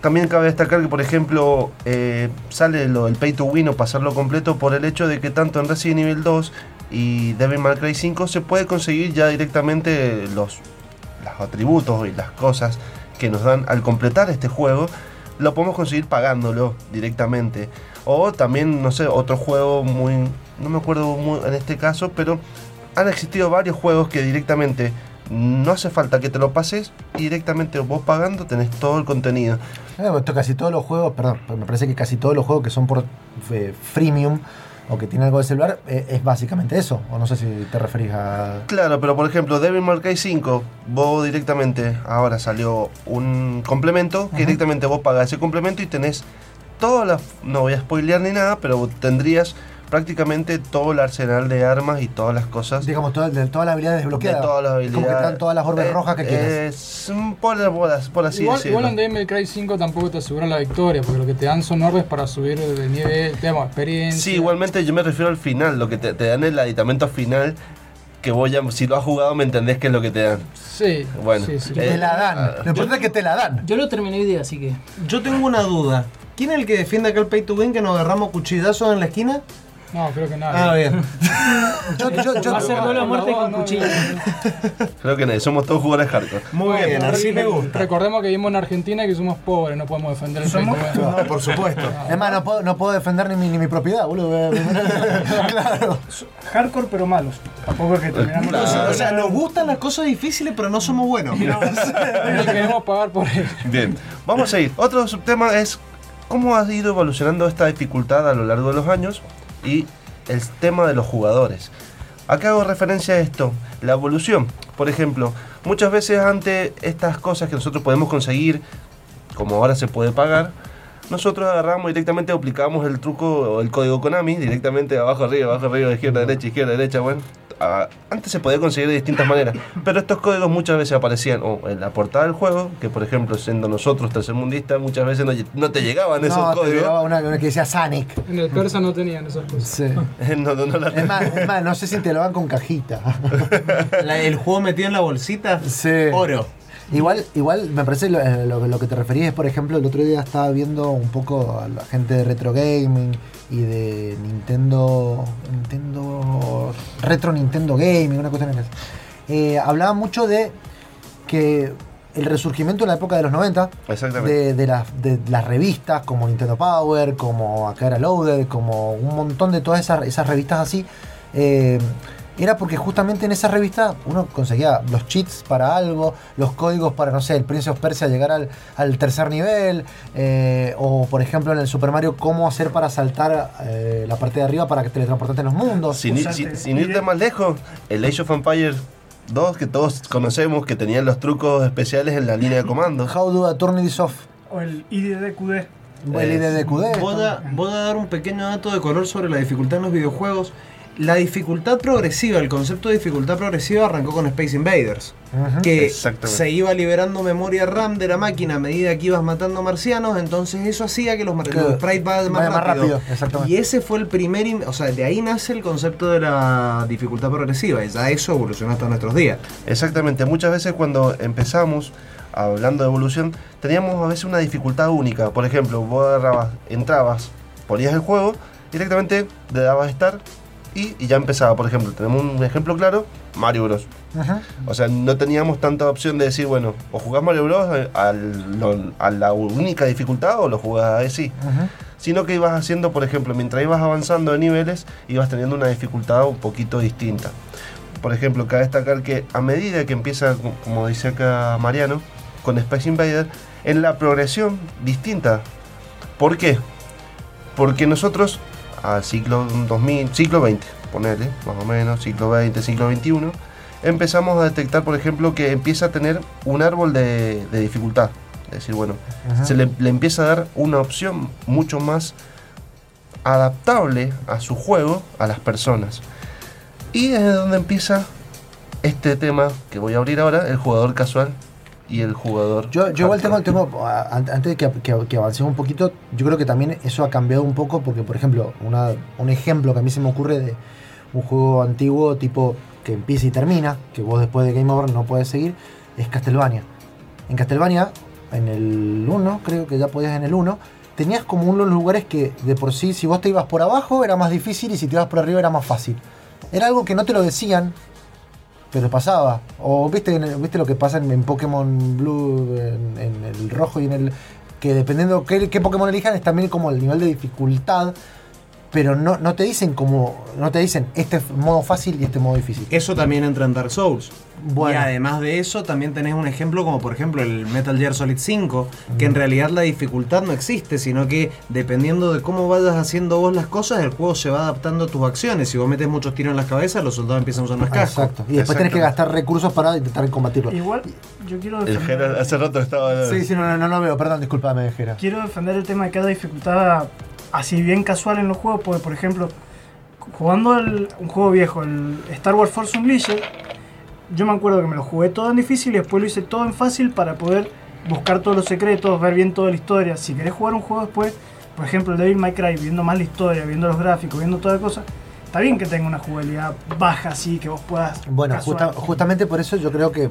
también cabe destacar que, por ejemplo, eh, sale lo del pay to win o pasarlo completo por el hecho de que tanto en Resident Evil 2 y Devil May Cry 5 se puede conseguir ya directamente los, los atributos y las cosas que nos dan al completar este juego. Lo podemos conseguir pagándolo directamente. O también, no sé, otro juego muy... No me acuerdo muy en este caso, pero han existido varios juegos que directamente no hace falta que te lo pases y directamente vos pagando tenés todo el contenido. Eh, esto casi todos los juegos, perdón, me parece que casi todos los juegos que son por eh, freemium o que tienen algo de celular eh, es básicamente eso. O no sé si te referís a. Claro, pero por ejemplo, Devil May Cry 5, vos directamente, ahora salió un complemento, que directamente vos pagas ese complemento y tenés todas las. No voy a spoilear ni nada, pero tendrías prácticamente todo el arsenal de armas y todas las cosas. Digamos, toda- de todas las habilidades desbloqueadas. De todas las Como que habilidades. están todas las orbes Eh, rojas que quieres. Por, por, por así igual, decirlo. igual en Devil May Cry 5 tampoco te aseguran la victoria, porque lo que te dan son orbes para subir de nivel, te damos experiencia. Sí, igualmente yo me refiero al final, lo que te, te dan el aditamento final, que vos ya, si lo has jugado me entendés qué es lo que te dan. Sí, Bueno, sí, sí. eh, te la dan. Lo importante es que te la dan. Yo lo terminé hoy día, así que. Yo tengo una duda. ¿Quién es el que defiende acá el pay to win que nos agarramos cuchillazos en la esquina? No, creo que Ah, nada. bien. Yo, yo, yo- Va a ser duelo a muerte con cuchillo. Creo que no, somos todos jugadores hardcore. Muy bien, así me gusta. Recordemos que vivimos en Argentina y que somos pobres, no podemos defender el Somos-. No, por supuesto. Es más, no puedo, no puedo defender ni mi, ni mi propiedad, boludo. claro. Hardcore pero malos. Tampoco es que terminamos O sea, o sea, nos gustan las cosas difíciles, pero no somos buenos. Ni queremos pagar por él. Bien, vamos a ir. Otro subtema es cómo ha ido evolucionando esta dificultad a lo largo de los años y el tema de los jugadores. Acá hago referencia a esto, la evolución. Por ejemplo, muchas veces ante estas cosas que nosotros podemos conseguir, como ahora se puede pagar, nosotros agarramos directamente, aplicamos el truco o el código Konami, directamente abajo, arriba, abajo, arriba, izquierda, derecha, izquierda, derecha, bueno. Antes se podía conseguir de distintas maneras, pero estos códigos muchas veces aparecían o en la portada del juego, que por ejemplo, siendo nosotros tercermundistas, muchas veces no, te llegaban esos No, te códigos. llegaba una, una que decía Sonic. En el persa no tenían esas cosas. Sí. No, no, no la- Es más, es más, no sé si te lo dan con cajita. La- el juego metido en la bolsita. Sí. Oro. Igual, igual me parece lo, eh, lo, lo que te referís es, por ejemplo, el otro día estaba viendo un poco a la gente de Retro Gaming y de Nintendo. Nintendo. Retro Nintendo Gaming, una cuestión así. Eh, hablaba mucho de que el resurgimiento en la época de los 90 Exactamente. de, de las, de las revistas como Nintendo Power, como acá era Loaded, como un montón de todas esas, esas revistas así, eh, era porque justamente en esa revista uno conseguía los cheats para algo, los códigos para, no sé, el Prince of Persia llegar al, al tercer nivel, eh, o por ejemplo en el Super Mario cómo hacer para saltar eh, la parte de arriba para que teletransportarte en los mundos. Sin, ir- sin- sin irte más lejos, el Age of Empires 2 que todos conocemos que tenían los trucos especiales en la línea de comando. How do I turn this off? O el IDDQD. El IDDQD. Voy a, voy a dar un pequeño dato de color sobre la dificultad en los videojuegos. La dificultad progresiva, el concepto de dificultad progresiva arrancó con Space Invaders. Que se iba liberando memoria RAM de la máquina a medida que ibas matando marcianos, entonces eso hacía que los, Claro. los sprites vayan más, más rápido. rápido, exactamente. Y ese fue el primer, o sea, de ahí nace el concepto de la dificultad progresiva y ya eso evolucionó hasta nuestros días. Exactamente, muchas veces cuando empezamos hablando de evolución, teníamos a veces una dificultad única. Por ejemplo, vos agarrabas, entrabas, ponías el juego, directamente le dabas Start y, y ya empezaba. Por ejemplo, tenemos un ejemplo claro, Mario Bros. Ajá. O sea, no teníamos tanta opción de decir, bueno, o jugás Mario Bros. al- lo- a la única dificultad o lo jugás así. Ajá. Sino que ibas haciendo, por ejemplo, mientras ibas avanzando de niveles, ibas teniendo una dificultad un poquito distinta. Por ejemplo, cabe destacar que a medida que empieza, co- como dice acá Mariano, con Space Invader, en la progresión distinta. ¿Por qué? Porque nosotros, al siglo 2000, siglo XX, ponele, más o menos, siglo XX, siglo XXI, empezamos a detectar, por ejemplo, que empieza a tener un árbol de, de dificultad. Es decir, bueno, Ajá. se le, le empieza a dar una opción mucho más adaptable a su juego, a las personas. Y es de donde empieza este tema que voy a abrir ahora, el jugador casual y el jugador... Yo, yo igual tengo, hardcore. tengo a- an- antes de que, que, que avancemos un poquito, yo creo que también eso ha cambiado un poco porque, por ejemplo, una, un ejemplo que a mí se me ocurre de un juego antiguo tipo que empieza y termina, que vos después de Game Over no puedes seguir, es Castlevania. En Castlevania en el 1, creo que ya podías en el 1, tenías como unos lugares que de por sí, si vos te ibas por abajo era más difícil y si te ibas por arriba era más fácil. Era algo que no te lo decían, pero pasaba. O viste, viste lo que pasa en, Pokémon Blue, en, en el rojo y en el... Que dependiendo qué, qué Pokémon elijan es también como el nivel de dificultad. Pero no, no te dicen como. No te dicen este es modo fácil y este modo difícil. Eso también entra en Dark Souls. Bueno. Y además de eso, también tenés un ejemplo como por ejemplo el Metal Gear Solid 5, que en realidad la dificultad no existe, sino que dependiendo de cómo vayas haciendo vos las cosas, el juego se va adaptando a tus acciones. Si vos metes muchos tiros en las cabezas, los soldados empiezan a usar más cascos. Exacto. Y después tenés que gastar recursos para intentar combatirlo. Igual, yo quiero El defender, Jera hace rato estaba. Sí, sí, no, no, no lo veo, perdón, discúlpame, Jera. quiero defender el tema de cada dificultad así bien casual en los juegos, porque por ejemplo, jugando el- un juego viejo, el Star Wars Force Unleashed, yo me acuerdo que me lo jugué todo en difícil y después lo hice todo en fácil para poder buscar todos los secretos, ver bien toda la historia. Si querés jugar un juego después, por ejemplo el Devil May Cry, viendo más la historia, viendo los gráficos, viendo toda la cosa, está bien que tenga una jugabilidad baja así, que vos puedas... Bueno, justa- justamente por eso yo creo que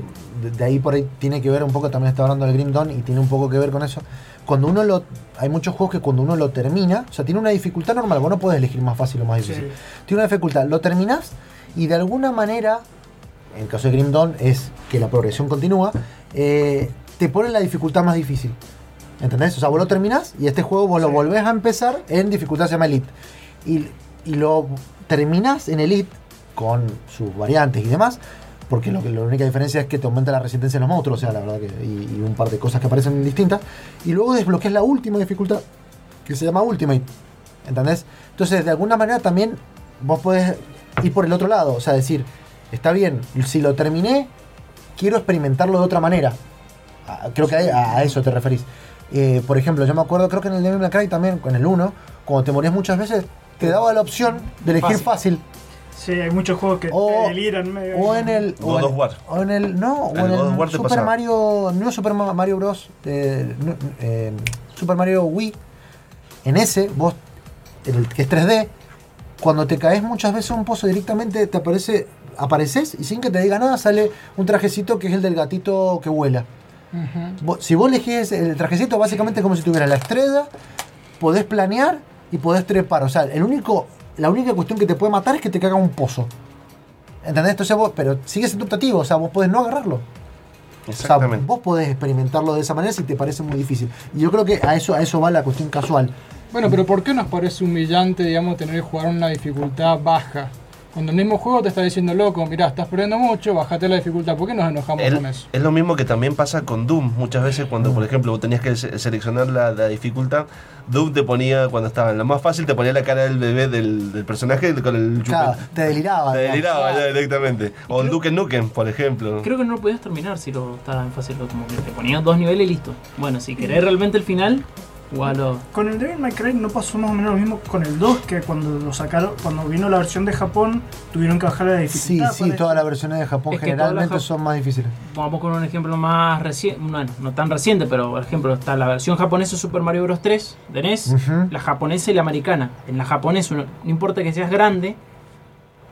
de, ahí por ahí tiene que ver un poco, también está hablando del Grim Dawn y tiene un poco que ver con eso. Cuando uno lo. Hay muchos juegos que cuando uno lo termina, o sea, tiene una dificultad normal, vos no puedes elegir más fácil o más Sí. difícil. Tiene una dificultad, lo terminás y de alguna manera, en el caso de Grim Dawn es que la progresión continúa, eh, te ponen la dificultad más difícil. ¿Entendés? O sea, vos lo terminás y este juego vos lo volvés a empezar en dificultad se llama Elite. Y, y lo terminás en Elite con sus variantes y demás. Porque lo la única diferencia es que te aumenta la resistencia de los monstruos, o sea, la verdad que. Y, un par de cosas que aparecen distintas. Y luego desbloqueas la última dificultad, que se llama Ultimate. ¿Entendés? Entonces, de alguna manera también vos podés ir por el otro lado. O sea, decir, está bien, si lo terminé, quiero experimentarlo de otra manera. Ah, Creo que a, a eso te referís. Eh, por ejemplo, yo me acuerdo, creo que en el Devil May Cry también, en el 1, cuando te morías muchas veces, te daba la opción de elegir fácil. Sí, hay muchos juegos que O- te deliran medio. O en el. o God en- of War. O en el. No, o en God of el War Super pasaba. Mario. No Super Ma- Mario Bros. eh, eh, Super Mario Wii. En ese, vos. El que es 3D. Cuando te caes muchas veces a un pozo directamente te aparece. Apareces y sin que te diga nada sale un trajecito que es el del gatito que vuela. Vos- si vos elegís el trajecito, básicamente es como si tuvieras la estrella, podés planear y podés trepar. O sea, el único, la única cuestión que te puede matar es que te caga un pozo. ¿Entendés? Entonces vos, pero sigue siendo optativo, o sea, vos podés no agarrarlo. O sea, Exactamente. vos podés experimentarlo de esa manera si te parece muy difícil. Y yo creo que a eso, a eso va la cuestión casual. Bueno, pero ¿por qué nos parece humillante, digamos, tener que jugar una dificultad baja? Cuando el mismo juego te está diciendo, loco, mirá, estás perdiendo mucho, bájate la dificultad. ¿Por qué nos enojamos El- con eso? es lo mismo que también pasa con Doom. Muchas veces cuando, por ejemplo, vos tenías que se- seleccionar la, la dificultad, Doom te ponía, cuando estaba en lo más fácil, te ponía la cara del bebé del, del personaje con el chupete. Claro, te deliraba. Te deliraba ya directamente. O el Duke Nukem, por ejemplo. Creo que no lo podías terminar si lo estaba en fácil, como que te ponían dos niveles y listo. Bueno, si querés realmente el final, jugalo. Con el Devil May Cry no pasó más o menos lo mismo con el 2, que cuando lo sacaron, cuando vino la versión de Japón, tuvieron que bajar la Sí, dificultad. sí, parece. todas las versiones de Japón Es que generalmente jap- son más difíciles. Vamos con un ejemplo más reciente, bueno, no tan reciente, pero por ejemplo está la versión japonesa de Super Mario Bros. 3 de NES, la japonesa y la americana. En la japonesa no, no importa que seas grande,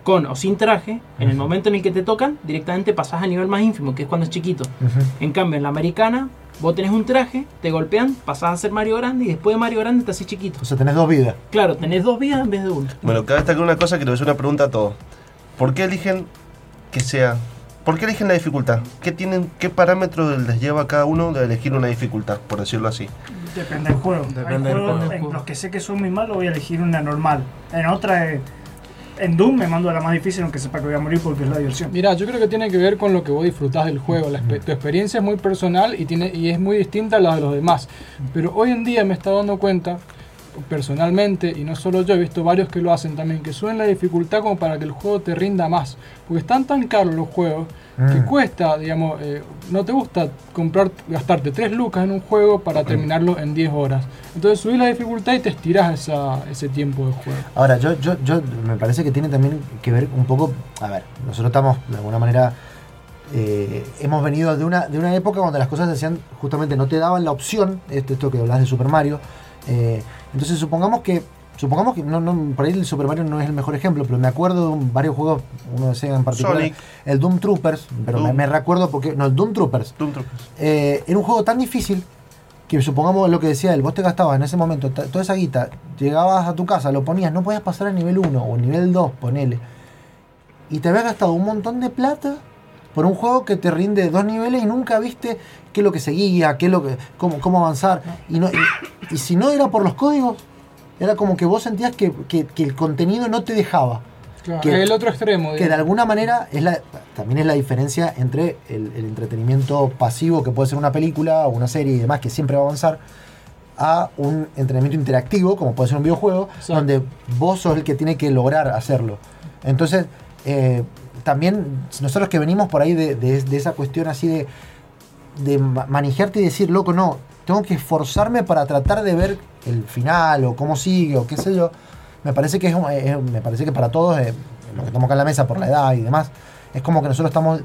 con o sin traje, en el momento en el que te tocan, directamente pasas al nivel más ínfimo, que es cuando es chiquito. En cambio, en la americana, vos tenés un traje, te golpean, pasás a ser Mario grande y después de Mario grande te haces chiquito. O sea, tenés dos vidas. Claro, tenés dos vidas en vez de una. Bueno, cabe destacar una cosa que le voy a hacer una pregunta a todos. ¿Por qué eligen que sea... ¿Por qué eligen la dificultad? ¿Qué tienen, qué parámetros les lleva a cada uno de elegir una dificultad, por decirlo así? Depende del juego. Depende Hay del juegos juego. en los que sé que son muy malos, voy a elegir una normal. En otra, eh, en Doom me mando a la más difícil, aunque sepa que voy a morir porque es la diversión. Mira, yo creo que tiene que ver con lo que vos disfrutás del juego. La expe- tu experiencia es muy personal y, tiene, y es muy distinta a la de los demás. Pero hoy en día me está dando cuenta, personalmente, y no solo yo, he visto varios que lo hacen también, que suben la dificultad como para que el juego te rinda más. Porque están tan caros los juegos que Mm. cuesta, digamos, eh, no te gusta comprar, gastarte 3 lucas en un juego para terminarlo en 10 horas. Entonces subís la dificultad y te estirás esa, ese tiempo de juego. Ahora, yo, yo, yo me parece que tiene también que ver un poco. A ver, nosotros estamos de alguna manera. eh, hemos venido de una, de una época donde las cosas se hacían, justamente no te daban la opción, esto, esto que hablas de Super Mario. eh, entonces supongamos que supongamos que no, no, por ahí el Super Mario no es el mejor ejemplo, pero me acuerdo de varios juegos, uno de Sega en particular, Sonic. el Doom Troopers, pero me, Doom. me recuerdo porque, no, el Doom Troopers, Doom Troopers. eh, era un juego tan difícil que supongamos lo que decía él, vos te gastabas en ese momento toda esa guita, llegabas a tu casa, lo ponías, no podías pasar al nivel 1 o nivel 2, ponele, y te habías gastado un montón de plata por un juego que te rinde dos niveles y nunca viste qué es lo que seguía, qué es lo que, cómo, cómo avanzar. Y, no, y, y si no era por los códigos, era como que vos sentías que, que- que el contenido no te dejaba. Claro, Que- el otro extremo. Que de digamos. alguna manera es la, también es la diferencia entre el, el entretenimiento pasivo que puede ser una película o una serie y demás que siempre va a avanzar a un entretenimiento interactivo como puede ser un videojuego Exacto. donde vos sos el que tiene que lograr hacerlo. Entonces, eh, también nosotros que venimos por ahí de, de- esa cuestión así de, de ma- manejarte y decir, loco, no, tengo que esforzarme para tratar de ver el final o cómo sigue o qué sé yo, me parece que es, me parece que para todos, eh, los que estamos acá en la mesa por la edad y demás, es como que nosotros estamos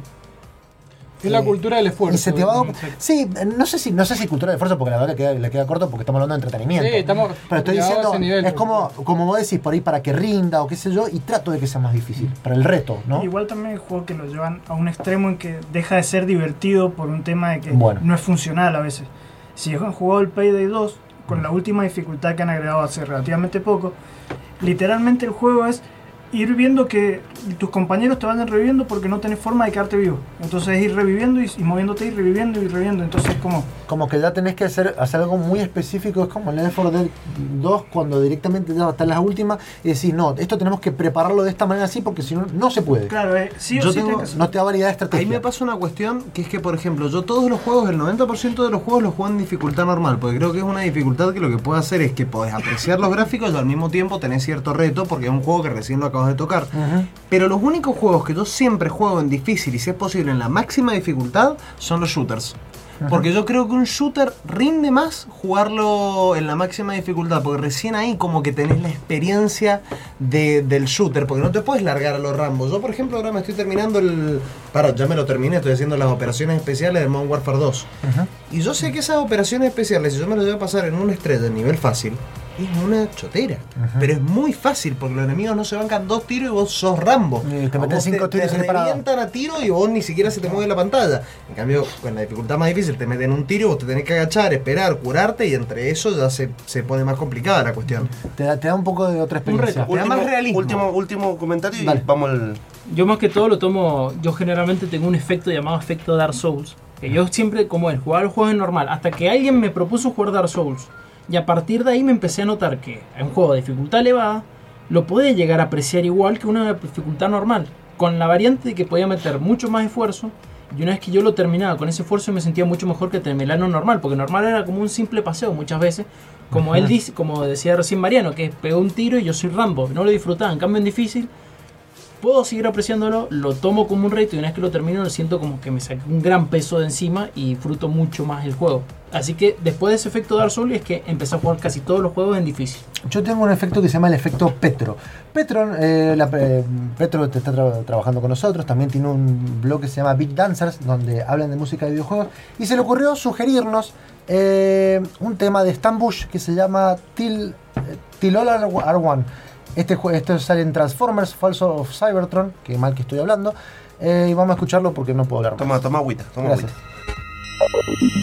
Es la cultura del esfuerzo. incentivado. digamos. Sí, no sé si no sé si cultura de esfuerzo porque la verdad le queda, le queda corto porque estamos hablando de entretenimiento. Sí, estamos Pero estoy diciendo, ese nivel, es como, como vos decís, por ahí para que rinda o qué sé yo, y trato de que sea más difícil, para el reto, ¿no? Igual también hay juegos que lo llevan a un extremo en que deja de ser divertido por un tema de que Bueno. no es funcional a veces. Si han jugado el Payday 2, con la última dificultad que han agregado hace relativamente poco, literalmente el juego es ir viendo que tus compañeros te vayan reviviendo porque no tenés forma de quedarte vivo. Entonces es ir reviviendo y, y moviéndote y reviviendo y reviviendo. Entonces es como... Como que ya tenés que hacer, hacer algo muy específico, es como en Left 4 Dead 2, cuando directamente ya está en las últimas y decís, no, esto tenemos que prepararlo de esta manera así porque si no, no se puede. Claro, eh, sí o Yo sí tengo- No te da variedad de Ahí estrategia. me pasa una cuestión que es que, por ejemplo, yo todos los juegos, el 90% de los juegos los juego en dificultad normal, porque creo que es una dificultad que lo que puede hacer es que podés apreciar los gráficos y al mismo tiempo tenés cierto reto, porque es un juego que recién lo acabas de tocar. Pero los únicos juegos que yo siempre juego en difícil y si es posible en la máxima dificultad son los shooters. Porque yo creo que un shooter rinde más jugarlo en la máxima dificultad, porque recién ahí como que tenés la experiencia de- del shooter, porque no te puedes largar a los Rambo. Yo, por ejemplo, ahora me estoy terminando el... Para, ya me lo terminé, estoy haciendo las operaciones especiales de Modern Warfare 2. Y yo sé que esas operaciones especiales, si yo me las voy a pasar en una estrella en nivel fácil, es una chotera. Pero es muy fácil, porque los enemigos no se bancan dos tiros y vos sos Rambo. Y te meten cinco tiros y te parado. revientan a tiro y vos ni siquiera se te mueve la pantalla. En cambio, con la dificultad más difícil, te meten un tiro, vos te tenés que agachar, esperar, curarte y entre eso ya se, se pone más complicada la cuestión. Te, da, te da un poco de otra experiencia. reto. Te da más realismo. último, último comentario y Dale. vamos al. Yo más que todo lo tomo, yo generalmente tengo un efecto llamado efecto Dark Souls. Que yo siempre, como él, jugaba los juegos en normal. Hasta que alguien me propuso jugar Dark Souls. Y a partir de ahí me empecé a notar que en un juego de dificultad elevada lo podía llegar a apreciar igual que una dificultad normal. Con la variante de que podía meter mucho más esfuerzo. Y una vez que yo lo terminaba con ese esfuerzo me sentía mucho mejor que terminarlo normal. Porque normal era como un simple paseo muchas veces. Como él dice, como decía recién Mariano, que pegó un tiro y yo soy Rambo. No lo disfrutaba. En cambio en difícil puedo seguir apreciándolo, lo tomo como un reto y una vez que lo termino lo siento como que me saqué un gran peso de encima y disfruto mucho más el juego. Así que después de ese efecto Dark Souls es que empecé a jugar casi todos los juegos en difícil. Yo tengo un efecto que se llama el efecto Petro. Petro, eh, eh, Petro te está tra- trabajando con nosotros, también tiene un blog que se llama Beat Dancers, donde hablan de música de videojuegos, y se le ocurrió sugerirnos eh, un tema de Stan Bush que se llama Till, Till All Are One. Este, jue- esto sale en Transformers, Falso of Cybertron, que mal que estoy hablando, eh, y vamos a escucharlo porque no puedo hablar más. Toma, toma agüita, toma Gracias. agüita.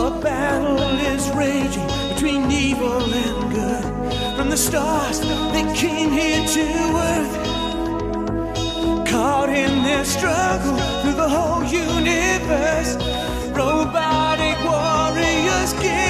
A battle is raging between evil and good. From the stars, they came here to earth. Caught in their struggle through the whole universe. Robotic warriors give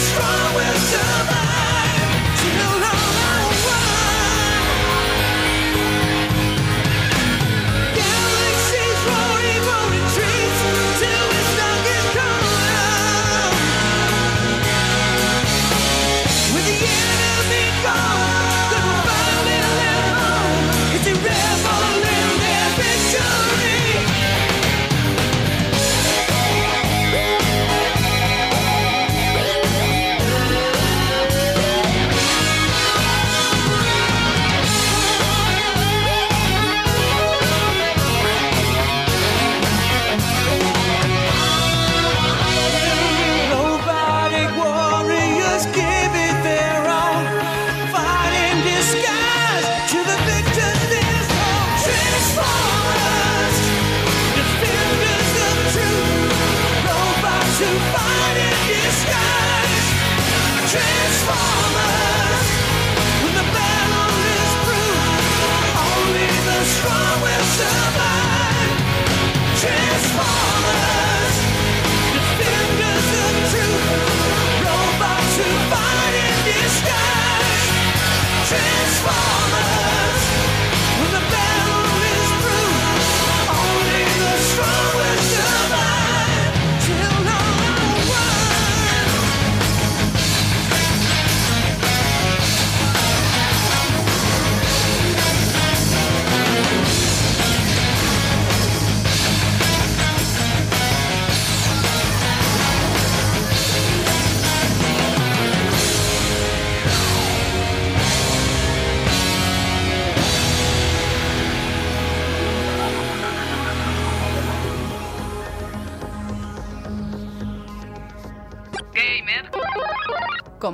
strong will survive.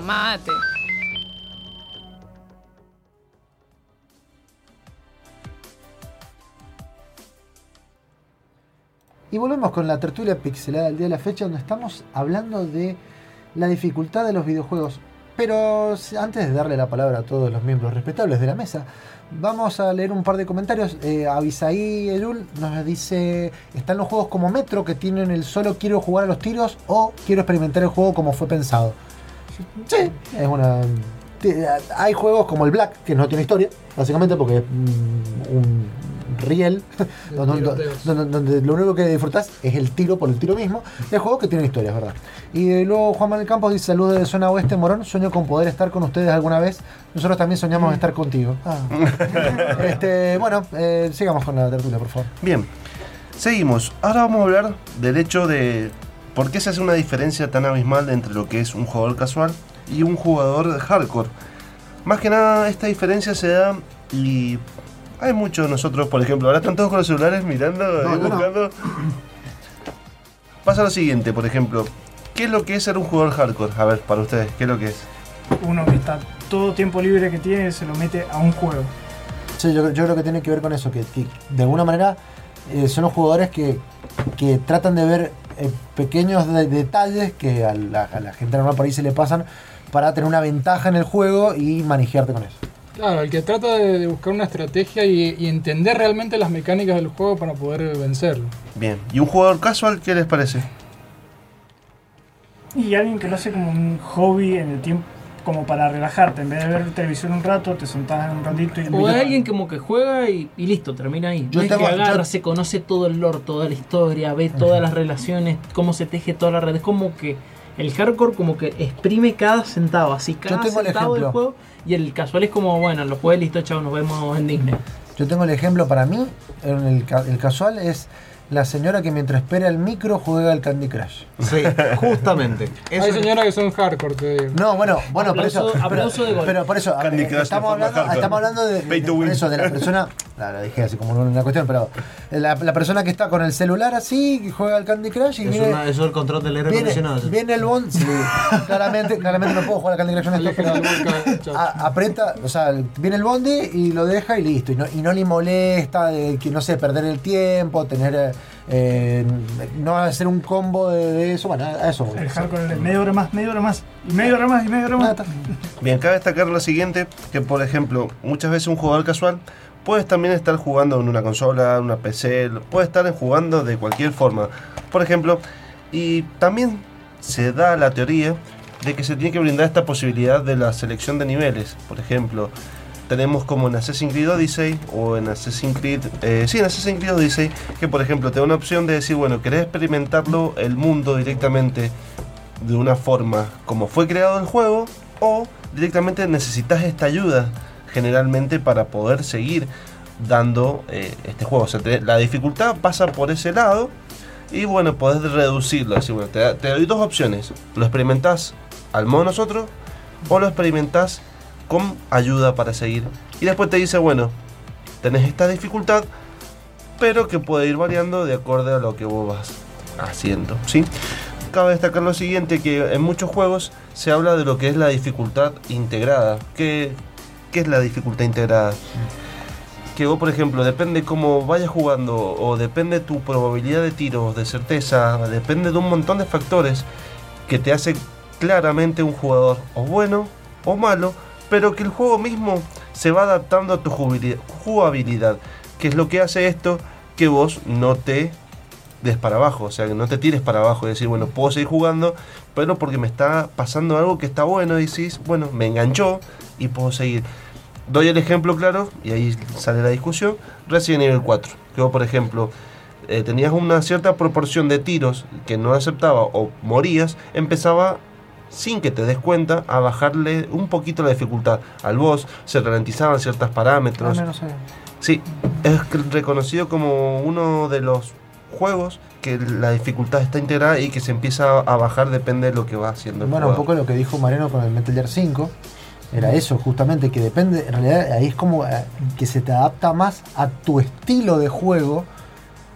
Mate. Y volvemos con la tertulia pixelada del día de la fecha, donde estamos hablando de la dificultad de los videojuegos. Pero antes de darle la palabra a todos los miembros respetables de la mesa, vamos a leer un par de comentarios. Eh, Avisaí nos dice: Están los juegos como Metro que tienen el solo quiero jugar a los tiros o quiero experimentar el juego como fue pensado. Sí, es una. Hay juegos como el Black, que no tiene historia, básicamente porque es mm, un riel, donde, tiroteos. donde- donde lo único que disfrutás es el tiro por el tiro mismo. Hay juegos que tienen historias, ¿verdad? Y eh, luego Juan Manuel Campos dice: Saludos de zona oeste, Morón. Sueño con poder estar con ustedes alguna vez. Nosotros también soñamos estar contigo. Ah. este, bueno, eh, sigamos con la tertulia, por favor. Bien, seguimos. Ahora vamos a hablar del hecho de por qué se hace una diferencia tan abismal entre lo que es un jugador casual y un jugador hardcore. Más que nada, esta diferencia se da y hay muchos de nosotros, por ejemplo, ahora están todos con los celulares mirando No, y yo no. buscando. Pasa lo siguiente, por ejemplo, ¿qué es lo que es ser un jugador hardcore? A ver, para ustedes, ¿qué es lo que es? Uno que está todo tiempo libre que tiene se lo mete a un juego. Sí, yo, yo creo que tiene que ver con eso, que, que de alguna manera eh, son los jugadores que, que tratan de ver eh, pequeños de- detalles que a la, a la gente normal por ahí se le pasan para tener una ventaja en el juego y manejearte con eso. Claro, el que trata de, de buscar una estrategia y, y entender realmente las mecánicas del juego para poder vencerlo. Bien. ¿Y un jugador casual qué les parece? Y alguien que lo hace como un hobby en el tiempo, como para relajarte. En vez de ver televisión un rato, te sentás un ratito y O hay alguien como que juega y, y listo, termina ahí. Yo no es tengo- que agarra, yo- se conoce todo el lore, toda la historia, ve todas las relaciones, cómo se teje toda la red. Es como que el hardcore como que exprime cada centavo, así cada tengo el centavo del juego. Y el casual es como, bueno, lo juegué, listo, chao, nos vemos en Disney. Yo tengo el ejemplo para mí, el casual es la señora que mientras espera el micro juega al Candy Crush. Sí, justamente. Hay señoras que son hardcore, te digo. No, bueno, bueno, por eso. aplauso de pero, gol. pero por eso, de estamos, forma hablando, hardcore. estamos hablando de, Pay de- to win. por eso, de la persona. La, lo dije así como una cuestión, pero la, la persona que está con el celular así, que juega al Candy Crush y Es viene. una- eso es el control del aire Viene, acondicionado. viene el bond, sí, claramente, claramente no puedo jugar al Candy Crush en esto, pero a- aprieta, o sea, viene el bondi y lo deja y listo, y no, y no le molesta, de que no sé, perder el tiempo, tener, eh, eh, no hacer un combo de, de eso, bueno, a eso. voy. El hardcore es media hora más, media hora más, y media hora más, y media hora más. Bien, cabe destacar lo siguiente, que por ejemplo, muchas veces un jugador casual puedes también estar jugando en una consola, en una PC, puede estar jugando de cualquier forma. Por ejemplo, y también se da la teoría de que se tiene que brindar esta posibilidad de la selección de niveles. Por ejemplo, tenemos como en Assassin's Creed Odyssey o en Assassin's Creed, eh, sí, en Assassin's Creed Odyssey, que por ejemplo te da una opción de decir, bueno, querés experimentarlo el mundo directamente de una forma como fue creado el juego o directamente necesitas esta ayuda generalmente para poder seguir dando eh, este juego. O sea, la dificultad pasa por ese lado y bueno, podés reducirlo. Así, bueno, te, te doy dos opciones. Lo experimentás al modo nosotros o lo experimentás con ayuda para seguir. Y después te dice, bueno, tenés esta dificultad, pero que puede ir variando de acuerdo a lo que vos vas haciendo. ¿sí? Cabe destacar lo siguiente, que en muchos juegos se habla de lo que es la dificultad integrada. ¿Qué, qué es la dificultad integrada? Que vos, por ejemplo, depende cómo vayas jugando o depende tu probabilidad de tiros, de certeza, depende de un montón de factores que te hace claramente un jugador o bueno o malo, pero que el juego mismo se va adaptando a tu jugabilidad, que es lo que hace esto que vos no te des para abajo, o sea, que no te tires para abajo y decir, bueno, puedo seguir jugando, pero porque me está pasando algo que está bueno, y decís, bueno, me enganchó y puedo seguir. Doy el ejemplo claro, y ahí sale la discusión, Resident Evil 4, que vos, por ejemplo, eh, tenías una cierta proporción de tiros que no aceptaba o morías, empezaba sin que te des cuenta a bajarle un poquito la dificultad al boss, se ralentizaban ciertos parámetros. Ah, no, no sé. Sí, es reconocido como uno de los juegos que la dificultad está integrada y que se empieza a bajar depende de lo que va haciendo el Bueno, un poco lo que dijo Mariano con el Metal Gear 5. Era eso, justamente, que depende, en realidad ahí es como eh, que se te adapta más a tu estilo de juego.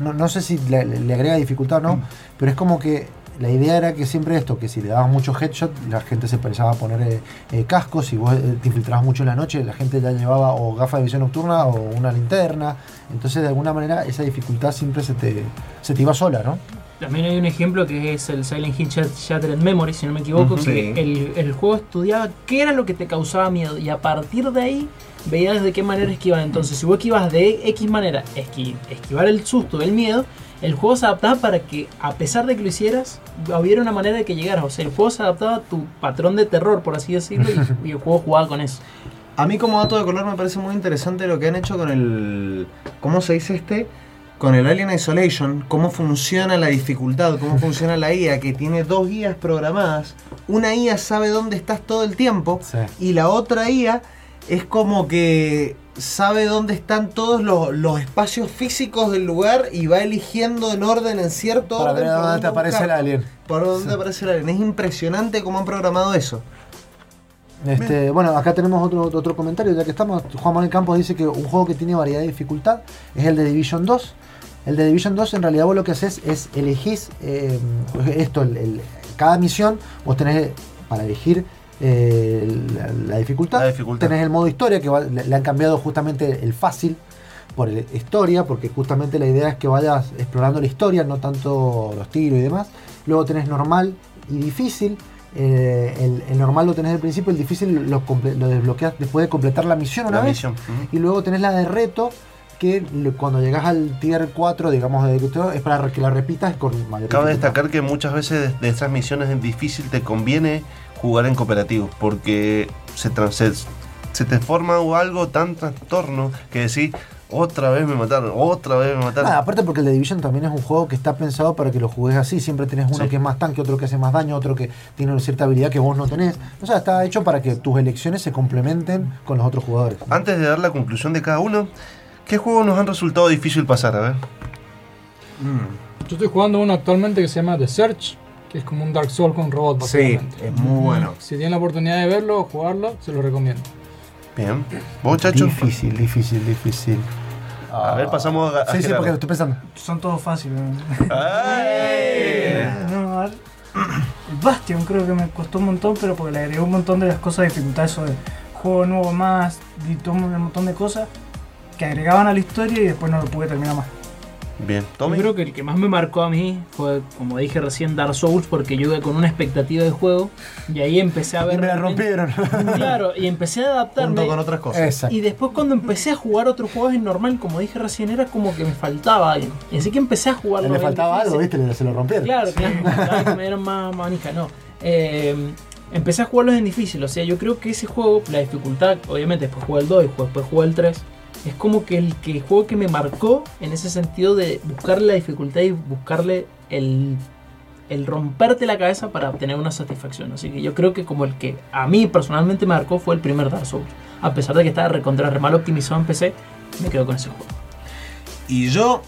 No, no sé si le, le agrega dificultad o no, pero es como que la idea era que siempre esto, que si le dabas mucho headshot, la gente se pensaba a poner eh, eh, cascos, si vos eh, te infiltrabas mucho en la noche, la gente ya llevaba o gafas de visión nocturna o una linterna. Entonces, de alguna manera, esa dificultad siempre se te, se te iba sola, ¿no? También hay un ejemplo que es el Silent Hill Shat- Shattered Memory, si no me equivoco, que Sí. el, el juego estudiaba qué era lo que te causaba miedo y a partir de ahí veías de qué manera esquivar. Entonces, si vos esquivas de X manera, esqui- esquivar el susto, el miedo, el juego se adaptaba para que, a pesar de que lo hicieras, hubiera una manera de que llegaras. O sea, el juego se adaptaba a tu patrón de terror, por así decirlo, y, y el juego jugaba con eso. A mí como dato de color me parece muy interesante lo que han hecho con el... ¿Cómo se dice este? Con el Alien Isolation, cómo funciona la dificultad, cómo funciona la IA, que tiene dos guías programadas. Una IA sabe dónde estás todo el tiempo y la otra IA es como que sabe dónde están todos los, los espacios físicos del lugar y va eligiendo en orden, en cierto Para orden. ver dónde te aparece el alien. Por dónde aparece el alien. Es impresionante cómo han programado eso. Este, bueno, acá tenemos otro, otro comentario, ya que estamos. Juan Manuel Campos dice que un juego que tiene variedad de dificultad es el de Division 2. El de Division 2 en realidad vos lo que haces es elegís eh, esto, el- el- cada misión, vos tenés para elegir eh, la, la dificultad. La dificultad. Tenés el modo historia, que va- le, han cambiado justamente el fácil por el- historia, porque justamente la idea es que vayas explorando la historia, no tanto los tiros y demás. Luego tenés normal y difícil. Eh, el, el normal lo tenés al principio, el difícil lo, lo desbloqueas después de completar la misión una La vez. misión. Y luego tenés la de reto, que cuando llegas al tier 4, digamos, de es para que la repitas con mayor Cabe dificultad. destacar que muchas veces de, de esas misiones en difícil te conviene jugar en cooperativo, porque se, se, se te forma algo tan trastorno que decís, otra vez me mataron, otra vez me mataron. Ah, aparte porque el The Division también es un juego que está pensado para que lo juegues así. Siempre tenés uno Sí. que es más tanque, otro que hace más daño, otro que tiene una cierta habilidad que vos no tenés. O sea, está hecho para que tus elecciones se complementen con los otros jugadores. Antes de dar la conclusión de cada uno, ¿qué juegos nos han resultado difícil pasar? A ver. Yo estoy jugando uno actualmente que se llama The Search, que es como un Dark Souls con robot, Sí, básicamente. es muy bueno. Si tienen la oportunidad de verlo o jugarlo, se lo recomiendo. Bien. ¿Vos, chacho? Difícil, difícil, difícil. A ver, pasamos a, a Sí, sí, porque estoy pensando. Son todos fáciles. ¡Ay! No, el Bastion creo que me costó un montón, pero porque le agregó un montón de las cosas de dificultad, eso de juego nuevo más, y todo un montón de cosas que agregaban a la historia y después no lo pude terminar más. Bien, Yo Tommy. creo que el que más me marcó a mí fue, como dije recién, Dark Souls, porque yo iba con una expectativa de juego y ahí empecé a ver. Y me la rompieron. Claro, y empecé a adaptarme. Junto con otras cosas. Exacto. Y después cuando empecé a jugar otros juegos en normal, como dije recién, era como que me faltaba algo. Y así que empecé a jugar Le faltaba algo, ¿viste? Le- Se lo rompieron. Claro, claro, que me dieron más manija, no. Eh, empecé a jugarlos en difícil, o sea, yo creo que ese juego, la dificultad, obviamente después jugué el 2 y después jugué el 3, es como que el, que juego que me marcó en ese sentido de buscarle la dificultad y buscarle el, el romperte la cabeza para obtener una satisfacción. Así que yo creo que como el que a mí personalmente me marcó fue el primer Dark Souls. A pesar de que estaba recontra re mal optimizado en PC, me quedo con ese juego. Y yo,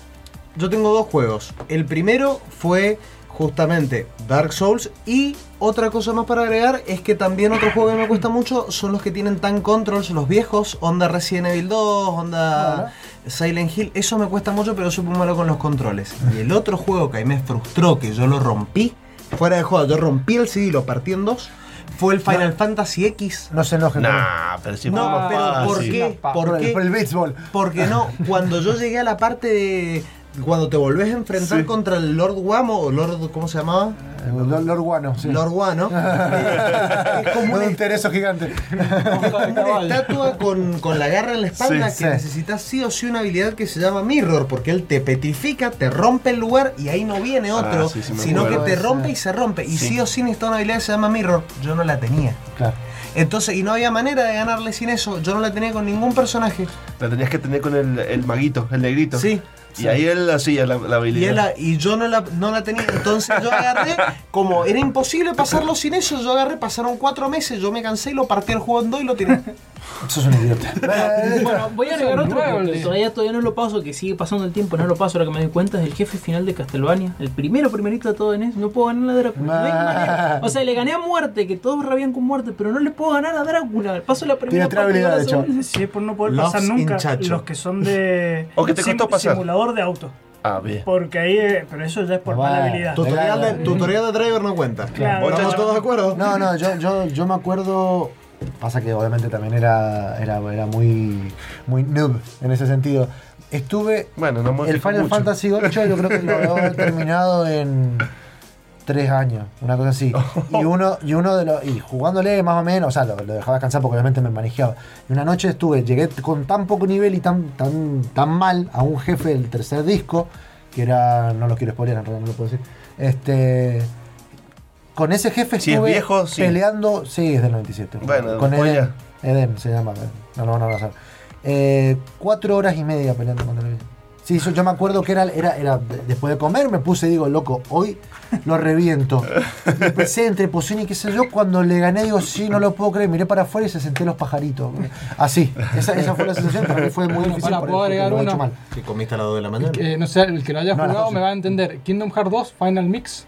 yo tengo dos juegos. El primero fue justamente Dark Souls y otra cosa más para agregar es que también otro juego que me cuesta mucho son los que tienen tan controls, los viejos, onda Resident Evil 2, onda Silent Hill. Eso me cuesta mucho, pero soy muy malo con los controles. Y el otro juego que a mí me frustró, que yo lo rompí, fuera de juego, yo rompí el CD y lo partí en dos, fue el Final Fantasy X. No se enojen. Nah, pero si No, pero ¿por qué? Por, ¿Por el, qué? por el béisbol. Porque no, cuando yo llegué a la parte de. Cuando te volvés a enfrentar Sí. contra el Lord Wamo, o Lord. ¿Cómo se llamaba? El Lord, Lord Guano, sí. Lord Wano. eh, es como un una, intereso gigante. como una estatua con, con la garra en la espalda Sí, que sí. necesitas sí o sí una habilidad que se llama Mirror, porque él te petrifica, te rompe el lugar y ahí no viene otro, Ah, sí, sí me sino que te rompe y se rompe. Y Sí. sí o sí necesitas una habilidad que se llama Mirror. Yo no la tenía. Claro. Entonces, y no había manera de ganarle sin eso. Yo no la tenía con ningún personaje. La tenías que tener con el, el maguito, el negrito. Sí. Y ahí él hacía la, la Y, habilidad. él la- y yo no la, no la tenía. Entonces yo agarré, como era imposible pasarlo sin eso, yo agarré, pasaron cuatro meses, yo me cansé y lo partí el juego en dos y lo tiré. Sos un idiota. Bueno, voy a agregar otro todavía, todavía no lo paso, que sigue pasando el tiempo, no lo paso ahora que me doy cuenta, es el jefe final de Castlevania. El primero, primerito de todo en eso. No puedo ganar a Drácula. No manera. O sea, le gané a muerte, que todos rabían con muerte, pero no le puedo ganar a Drácula. Paso la primera Tiene otra parte, habilidad, no la de hecho. es por no poder Loves pasar nunca los que son de O que te costó pasar. simulador de auto. Ah, bien. Porque ahí, eh, pero eso ya es por mala habilidad. Tutorial de, Claro. tutorial de driver no cuenta. Claro. ¿Estamos todos de acuerdo? No, no, yo, yo, yo me acuerdo. Pasa que obviamente también era, era, era muy, muy noob en ese sentido. Estuve. Bueno, no El Final mucho. Fantasy VIII yo creo que lo he terminado en tres años, una cosa así. Y uno, y uno de los. Y jugándole más o menos, o sea, lo, lo dejaba descansar porque obviamente me manejaba. Y una noche estuve, llegué con tan poco nivel y tan, tan, tan mal a un jefe del tercer disco, que era. No lo quiero spoiler, en realidad no lo puedo decir. Este. Con ese jefe Si es estuve viejo, sí. peleando. Sí, es del 97. Bueno, con Eden. Eden se llama, no lo van a pasar. Eh, cuatro horas y media peleando contra él. Sí, eso yo me acuerdo que era, era, era después de comer, me puse, digo, loco, hoy lo reviento. Y empecé entre poción y qué sé yo, cuando le gané, digo, sí, no lo puedo creer, miré para afuera y se senté los pajaritos. Así, esa, esa fue la sensación, para mí fue muy difícil por ¿puedo agregar uno? Que comiste a las 2 de la mañana. No sé, el que lo haya No, jugado 12. me va a entender. Kingdom Hearts 2 Final Mix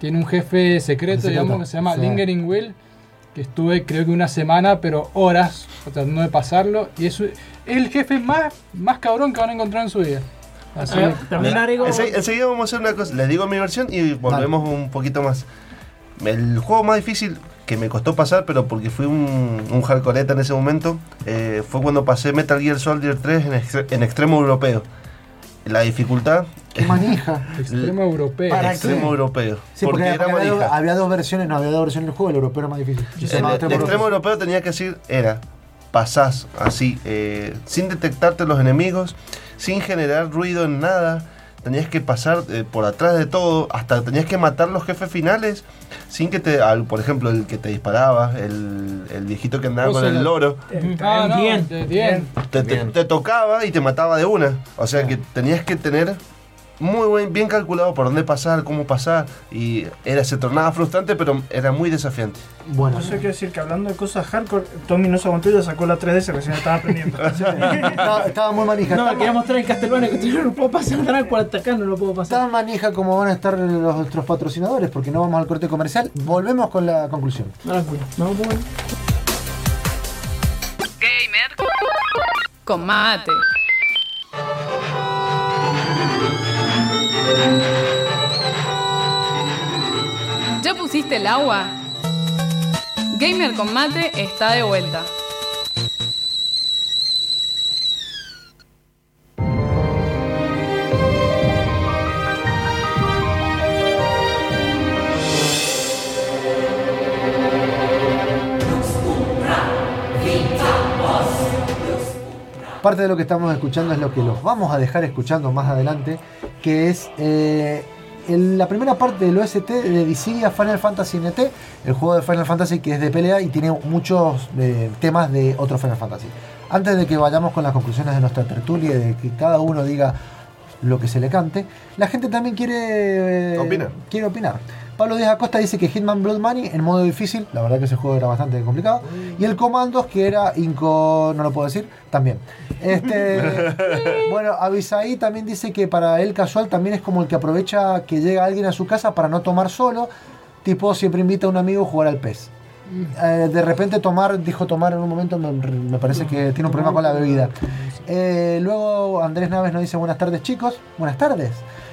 tiene un jefe secreto, Secreto, digamos, que se llama sí. Lingering Will. Que estuve creo que una semana, pero horas tratando de pasarlo. Y es, es el jefe más, más cabrón que van a encontrar en su vida. Así Ah, También agrego. Ense- enseguida vamos a hacer una cosa. Les digo mi versión y volvemos un poquito más. El juego más difícil que me costó pasar, pero porque fui un, un hardcoreta en ese momento, eh, fue cuando pasé Metal Gear Soldier 3 en, extre- en extremo europeo. La dificultad... Qué manija. Extremo europeo. ¿Para extremo qué? europeo. Sí, porque, porque, era había, dos, manija. había dos versiones, no, había dos versiones del juego, el europeo era más difícil. El, extremo europeo. europeo tenía que decir, era, pasás así, eh, sin detectarte los enemigos, sin generar ruido en nada, tenías que pasar eh, por atrás de todo, hasta tenías que matar los jefes finales, sin que te, al- por ejemplo, el que te disparaba, el, el viejito que andaba O con el loro, Ah, no, Bien. bien. te, te- te tocaba y te mataba de una. O sea que tenías que tener muy buen, bien calculado por dónde pasar, cómo pasar, y era, se tornaba frustrante, pero era muy desafiante. Bueno, Eso quiere decir que hablando de cosas hardcore, Tommy no se aguantó y ya sacó la 3DS recién estaba aprendiendo. estaba, estaba muy manija. No, estaba, quería mostrar el Castlevania que no lo puedo pasar atrás por acá, no lo puedo pasar. tan manija como van a estar los, nuestros patrocinadores, porque no vamos al corte comercial. Volvemos con la conclusión. Pues, no, bueno. Gamer con mate. ¿Ya pusiste el agua? Gamer con mate está de vuelta. Parte de lo que estamos escuchando es lo que los vamos a dejar escuchando más adelante, que es eh, el- la primera parte del OST de Dissidia Final Fantasy NT, el juego de Final Fantasy que es de pelea y tiene muchos eh, temas de otro Final Fantasy. Antes de que vayamos con las conclusiones de nuestra tertulia y de que cada uno diga lo que se le cante, la gente también quiere, eh, Opina. quiere opinar. Pablo Díaz Acosta dice que Hitman Blood Money en modo difícil, la verdad que ese juego era bastante complicado, y el Commandos que era inco, no lo puedo decir, también. Este, bueno, Avisaí también dice que para él casual también es como el que aprovecha que llega alguien a su casa para no tomar solo, tipo siempre invita a un amigo a jugar al pez. Eh, de repente tomar, dijo tomar en un momento, me, me parece que tiene un problema con la bebida. Eh, luego Andrés Naves nos dice buenas tardes chicos, buenas tardes.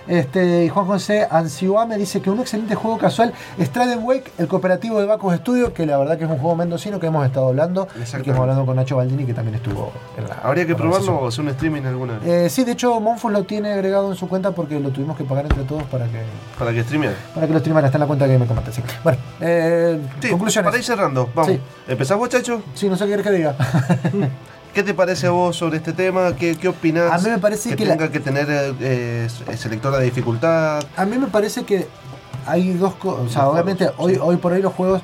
Este, y Juan José Ansiua me dice que un excelente juego casual es Trident Wake, el cooperativo de Bacus Studio, que la verdad que es un juego mendocino que hemos estado hablando y que hemos hablado con Nacho Baldini, que también estuvo en la Habría que probarlo o hacer un streaming alguna vez. Eh, sí, de hecho Monfus lo tiene agregado en su cuenta porque lo tuvimos que pagar entre todos para que Para que streamee. para que lo streamara, está en la cuenta que me comentaste. Sí. Bueno, eh, Sí, conclusiones. para ir cerrando, vamos. Sí. ¿Empezás vos, Chacho? Sí, no sé qué querés que diga. ¿Qué te parece a vos sobre este tema? ¿Qué, qué opinás? A mí me parece que, que la- tenga que tener eh, selector de dificultad. A mí me parece que hay dos cosas. O sea, obviamente, hoy, hoy por hoy los juegos.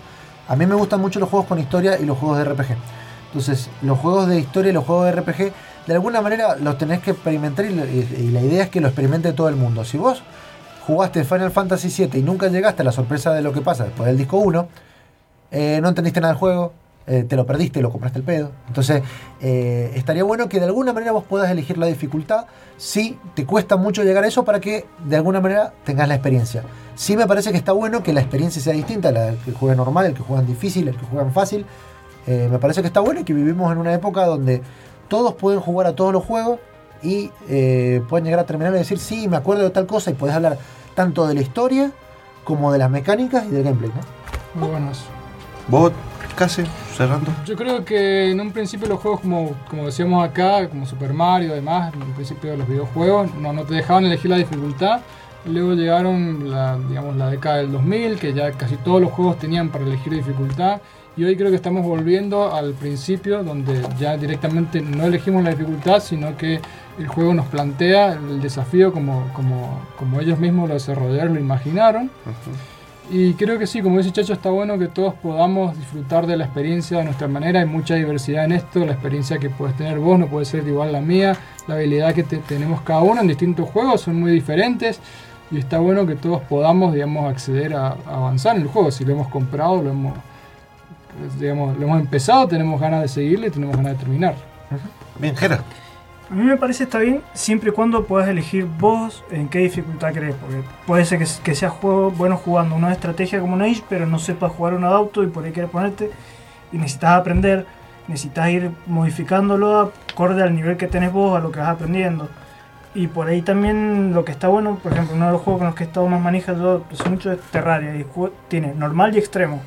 A mí me gustan mucho los juegos con historia y los juegos de RPG. Entonces, los juegos de historia y los juegos de RPG, de alguna manera los tenés que experimentar y, y- y la idea es que lo experimente todo el mundo. Si vos jugaste Final Fantasy VII y nunca llegaste a la sorpresa de lo que pasa después del disco 1, eh, no entendiste nada del juego, eh, te lo perdiste, lo compraste el pedo. Entonces, eh, estaría bueno que de alguna manera vos puedas elegir la dificultad si te cuesta mucho llegar a eso para que de alguna manera tengas la experiencia. Sí me parece que está bueno que la experiencia sea distinta, la que juega normal, el que juegan difícil, el que juegan fácil. Eh, me parece que está bueno y que vivimos en una época donde todos pueden jugar a todos los juegos y eh, pueden llegar a terminar y decir, sí, me acuerdo de tal cosa y podés hablar tanto de la historia como de las mecánicas y del gameplay. ¿no? Muy buenos. Vos, cerrando. Yo creo que en un principio los juegos como, como decíamos acá, como Super Mario y demás, en un principio los videojuegos no, no te dejaban elegir la dificultad. Luego llegaron la, digamos, la década del 2000, que ya casi todos los juegos tenían para elegir dificultad. Y hoy creo que estamos volviendo al principio, donde ya directamente no elegimos la dificultad, sino que el juego nos plantea el desafío como, como, como ellos mismos lo desarrollaron, lo imaginaron. Y creo que sí, como dice Chacho, está bueno que todos podamos disfrutar de la experiencia de nuestra manera. Hay mucha diversidad en esto. La experiencia que puedes tener vos no puede ser igual la mía. La habilidad que te- tenemos cada uno en distintos juegos son muy diferentes. Y está bueno que todos podamos, digamos, acceder a, avanzar en el juego. Si lo hemos comprado, lo hemos, digamos, lo hemos empezado, tenemos ganas de seguirle y tenemos ganas de terminar. Bien, Jera. A mí me parece está bien siempre y cuando puedas elegir vos en qué dificultad querés. Porque puede ser que, que seas juego, bueno jugando una estrategia como Age, pero no sepas jugar un auto y por ahí quieres ponerte y necesitas aprender, necesitas ir modificándolo acorde al nivel que tenés vos, a lo que vas aprendiendo. Y por ahí también lo que está bueno, por ejemplo, uno de los juegos con los que he estado más manija yo hace mucho es Terraria. Y tiene normal y extremo.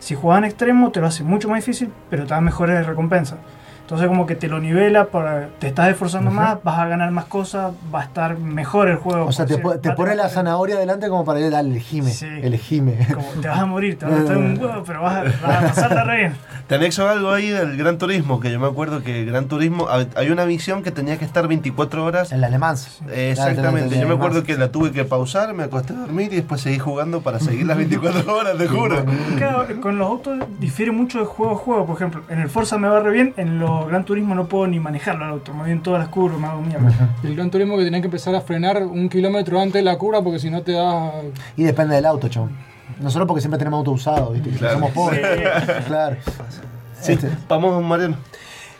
Si jugás en extremo te lo hace mucho más difícil, pero te da mejores recompensas. Entonces como que te lo nivela, para, te estás esforzando más, vas a ganar más cosas, va a estar mejor el juego. O sea, te, po- te pone la zanahoria delante como para ir, dale, elegime, elegime. como te vas a morir, te vas a estar un huevo, pero vas a, vas a pasarla re bien. Te anexo algo ahí del Gran Turismo, que yo me acuerdo que el Gran Turismo, hay una misión que tenía que estar 24 horas. En la alemán. Eh, Exactamente, yo me acuerdo que la tuve que pausar, me acosté a dormir y después seguí jugando para seguir las 24 horas, te juro. Claro, con los autos difiere mucho de juego a juego. Por ejemplo, en el Forza me va re bien, en los Gran Turismo no puedo ni manejarlo al auto. Me voy en todas las curvas, me hago mierda. Y el gran turismo que tenés que empezar a frenar un kilómetro antes de la curva porque si no te da. Y depende del auto, chon. Nosotros porque siempre tenemos auto usado, ¿viste? Claro. Somos pobres. claro. Sí, vamos, Mariano.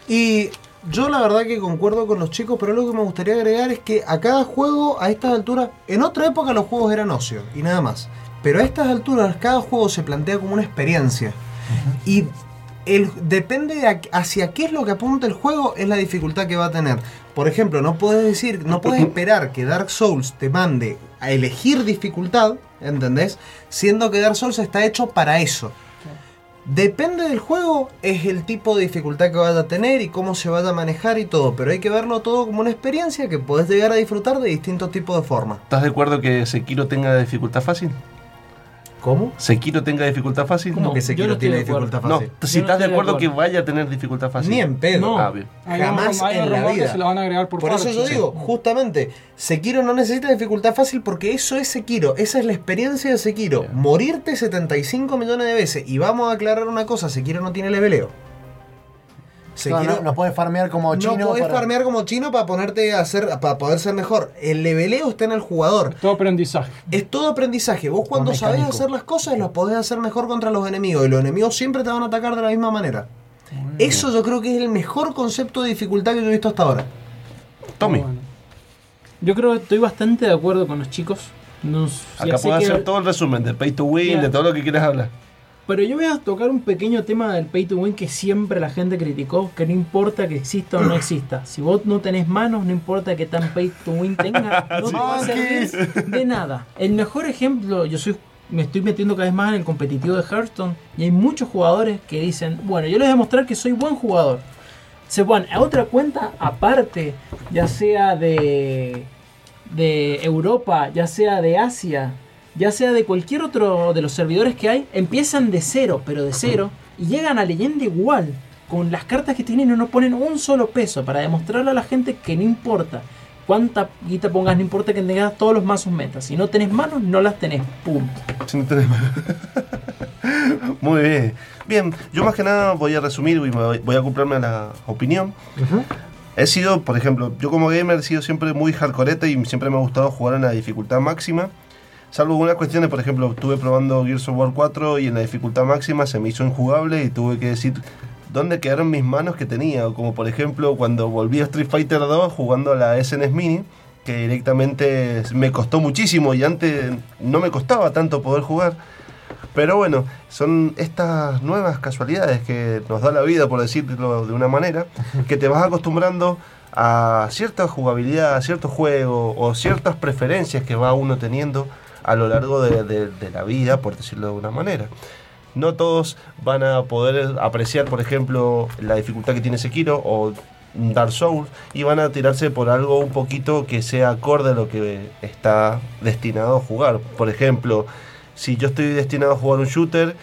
Y yo la verdad que concuerdo con los chicos, pero lo que me gustaría agregar es que a cada juego, a estas alturas, en otra época los juegos eran ocio y nada más. Pero a estas alturas cada juego se plantea como una experiencia. Y el, depende de hacia qué es lo que apunta el juego, es la dificultad que va a tener. Por ejemplo, no puedes decir, no puedes esperar que Dark Souls te mande a elegir dificultad, ¿entendés? Siendo que Dark Souls está hecho para eso. Depende del juego, es el tipo de dificultad que vaya a tener y cómo se vaya a manejar y todo, pero hay que verlo todo como una experiencia que puedes llegar a disfrutar de distintos tipos de formas. ¿Estás de acuerdo que Sekiro tenga dificultad fácil? ¿Cómo? ¿Sekiro tenga dificultad fácil? ¿Cómo que Sekiro no tiene dificultad No, fácil? si no estás de acuerdo que vaya a tener dificultad fácil. Ni en pedo. No. Ah, Jamás hay en la vida. se lo van a agregar por, Por eso yo digo, justamente, Sekiro no necesita dificultad fácil porque eso es Sekiro, esa es la experiencia de Sekiro. Morirte 75 millones de veces. Y vamos a aclarar una cosa, Sekiro no tiene leveleo. Claro, no, no puedes farmear como chino. no podés para- farmear como chino para ponerte a hacer, para poder ser mejor. El leveleo está en el jugador. Todo aprendizaje. Es todo aprendizaje. Vos cuando sabés hacer las cosas, los podés hacer mejor contra los enemigos. Y los enemigos siempre te van a atacar de la misma manera. Eso yo creo que es el mejor concepto de dificultad que yo he visto hasta ahora. Tommy, Bueno. Yo creo que estoy bastante de acuerdo con los chicos. No, ya acá puedo que- hacer todo el resumen de Pay to Win, de todo lo que quieras hablar. Pero yo voy a tocar un pequeño tema del pay to win que siempre la gente criticó, que no importa que exista o no exista. Si vos no tenés manos, no importa que tan pay to win tenga, no te va a servir de nada. El mejor ejemplo, yo soy me estoy metiendo cada vez más en el competitivo de Hearthstone y hay muchos jugadores que dicen, bueno, yo les voy a mostrar que soy buen jugador. Se van a otra cuenta aparte, ya sea de de Europa, ya sea de Asia, ya sea de cualquier otro de los servidores que hay, empiezan de cero, pero de cero, y llegan a leyenda igual. Con las cartas que tienen no ponen un solo peso para demostrarle a la gente que no importa cuánta guita pongas, no importa que tengas todos los mazos metas. Si no tenés manos, no las tenés. Punto. Si no tenés mano. Muy bien. Bien, yo más que nada voy a resumir y voy a comprarme la opinión. He sido, por ejemplo, yo como gamer he sido siempre muy hardcorete y siempre me ha gustado jugar en la dificultad máxima. Salvo algunas cuestiones, por ejemplo, estuve probando Gears of War 4 y en la dificultad máxima se me hizo injugable y tuve que decir dónde quedaron mis manos que tenía. Como por ejemplo cuando volví a Street Fighter 2 jugando a la SNES Mini, que directamente me costó muchísimo y antes no me costaba tanto poder jugar. Pero bueno, son estas nuevas casualidades que nos da la vida, por decirlo de una manera, que te vas acostumbrando a cierta jugabilidad, a cierto juego o ciertas preferencias que va uno teniendo a lo largo de, de- la vida, por decirlo de una manera. No todos van a poder apreciar, por ejemplo, la dificultad que tiene Sekiro o Dark Souls y van a tirarse por algo un poquito que sea acorde a lo que está destinado a jugar. Por ejemplo, si yo estoy destinado a jugar un shooter,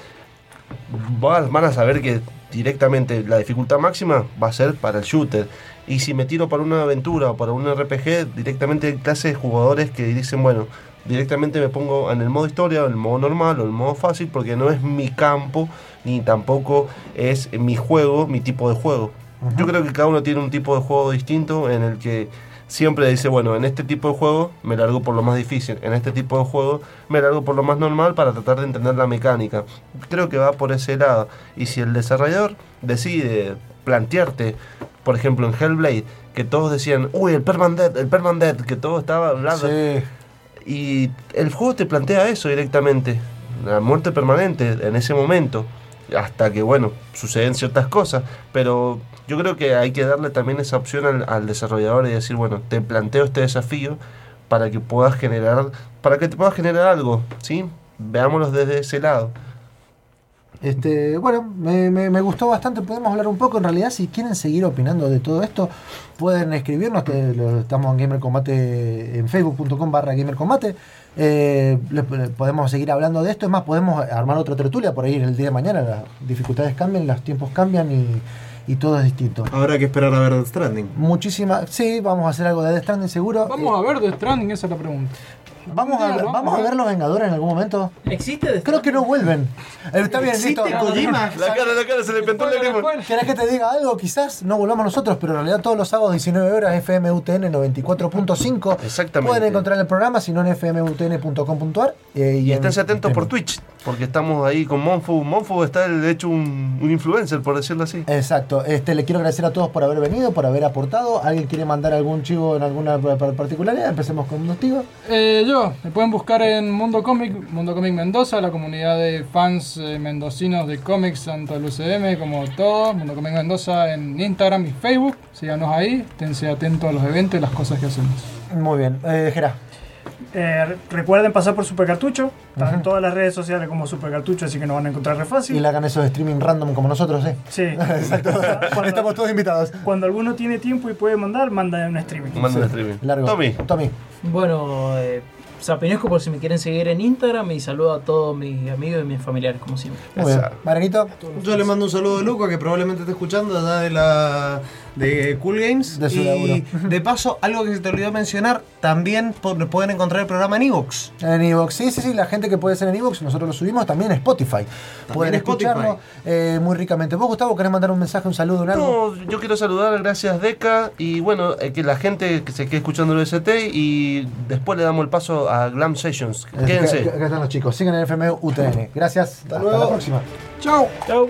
va- van a saber que directamente la dificultad máxima va a ser para el shooter. Y si me tiro para una aventura o para un RPG, directamente hay clases de jugadores que dicen, bueno, directamente me pongo en el modo historia, o en el modo normal o en el modo fácil, porque no es mi campo, ni tampoco es mi juego, mi tipo de juego. Yo creo que cada uno tiene un tipo de juego distinto en el que siempre dice, bueno, en este tipo de juego me largo por lo más difícil, en este tipo de juego me largo por lo más normal para tratar de entender la mecánica. Creo que va por ese lado. Y si el desarrollador decide plantearte, por ejemplo en Hellblade, que todos decían, uy, el Permandead, el Permandead, que todo estaba hablando. Y el juego te plantea eso directamente, la muerte permanente en ese momento, hasta que, bueno, suceden ciertas cosas, pero yo creo que hay que darle también esa opción al, desarrollador y decir, bueno, te planteo este desafío para que puedas generar, para que te puedas generar algo, ¿sí? Veámoslo desde ese lado. Este, bueno, me, me- gustó bastante. Podemos hablar un poco. En realidad, si quieren seguir opinando de todo esto, pueden escribirnos. estamos en Gamer Combate en facebook.com barra Gamer Combate. Eh, le- le- podemos seguir hablando de esto. Es más, podemos armar otra tertulia por ahí el día de mañana. Las dificultades cambian, los tiempos cambian y, y todo es distinto. Habrá que esperar a ver Death Stranding. Muchísimas. Sí, vamos a hacer algo de Death Stranding seguro. Vamos a ver The Stranding, esa es la pregunta. Vamos a, vamos a ver los Vengadores en algún momento. ¿Existe? Creo que no vuelven. Está bien, listo. La cara, la cara, se le pintó el lágrima. ¿Querés que te diga algo? Quizás no volvamos nosotros, pero en realidad todos los sábados 19 horas FMUTN 94.5. Exactamente. Pueden encontrar el programa, si no en fmutn.com.ar. eh, Y en- esténse atentos por Twitch, porque estamos ahí con Monfu. Monfu está de hecho un, un influencer, por decirlo así. Exacto. Este, le quiero agradecer a todos por haber venido, por haber aportado. ¿Alguien quiere mandar algún chivo en alguna pa- pa- particularidad? Empecemos con Dostigo. Eh, yo, me pueden buscar en Mundo Comic, Mundo Comic Mendoza, la comunidad de fans eh, mendocinos de cómics, tanto del UCM como todo. Mundo Comic Mendoza en Instagram y Facebook. Síganos ahí, esténse atentos a los eventos y las cosas que hacemos. Muy bien. Eh, Gerard. Eh, re- recuerden pasar por Supercartucho. Están en todas las redes sociales como Supercartucho, así que nos van a encontrar re fácil. Y le hagan esos streaming random como nosotros, ¿eh? Sí. Exacto. Estamos todos invitados. Cuando alguno tiene tiempo y puede mandar, manda un streaming. Manda un streaming. Largo. Tommy. Tommy. Bueno, eh, Sapinesco por si me quieren seguir en Instagram y saludo a todos mis amigos y mis familiares, como siempre. Muy bien. Marenito. Yo le mando un saludo a Luca que probablemente esté escuchando allá de la de Cool Games. De su y laburo. de paso, algo que se te olvidó mencionar, también pueden encontrar el programa en Evox. En Evox, sí, sí, sí, la gente que puede ser en Evox, nosotros lo subimos también en Spotify. Pueden Spotify. escucharlo eh, muy ricamente. ¿Vos, Gustavo, querés mandar un mensaje, un saludo, un algo? No, yo quiero saludar, gracias Deca, y bueno, eh, que la gente que se quede escuchando el ST y después le damos el paso a Glam Sessions. Quédense. Acá están los chicos. Sigan en FMU UTN. Gracias. Hasta, luego. la próxima. Chau. Chau.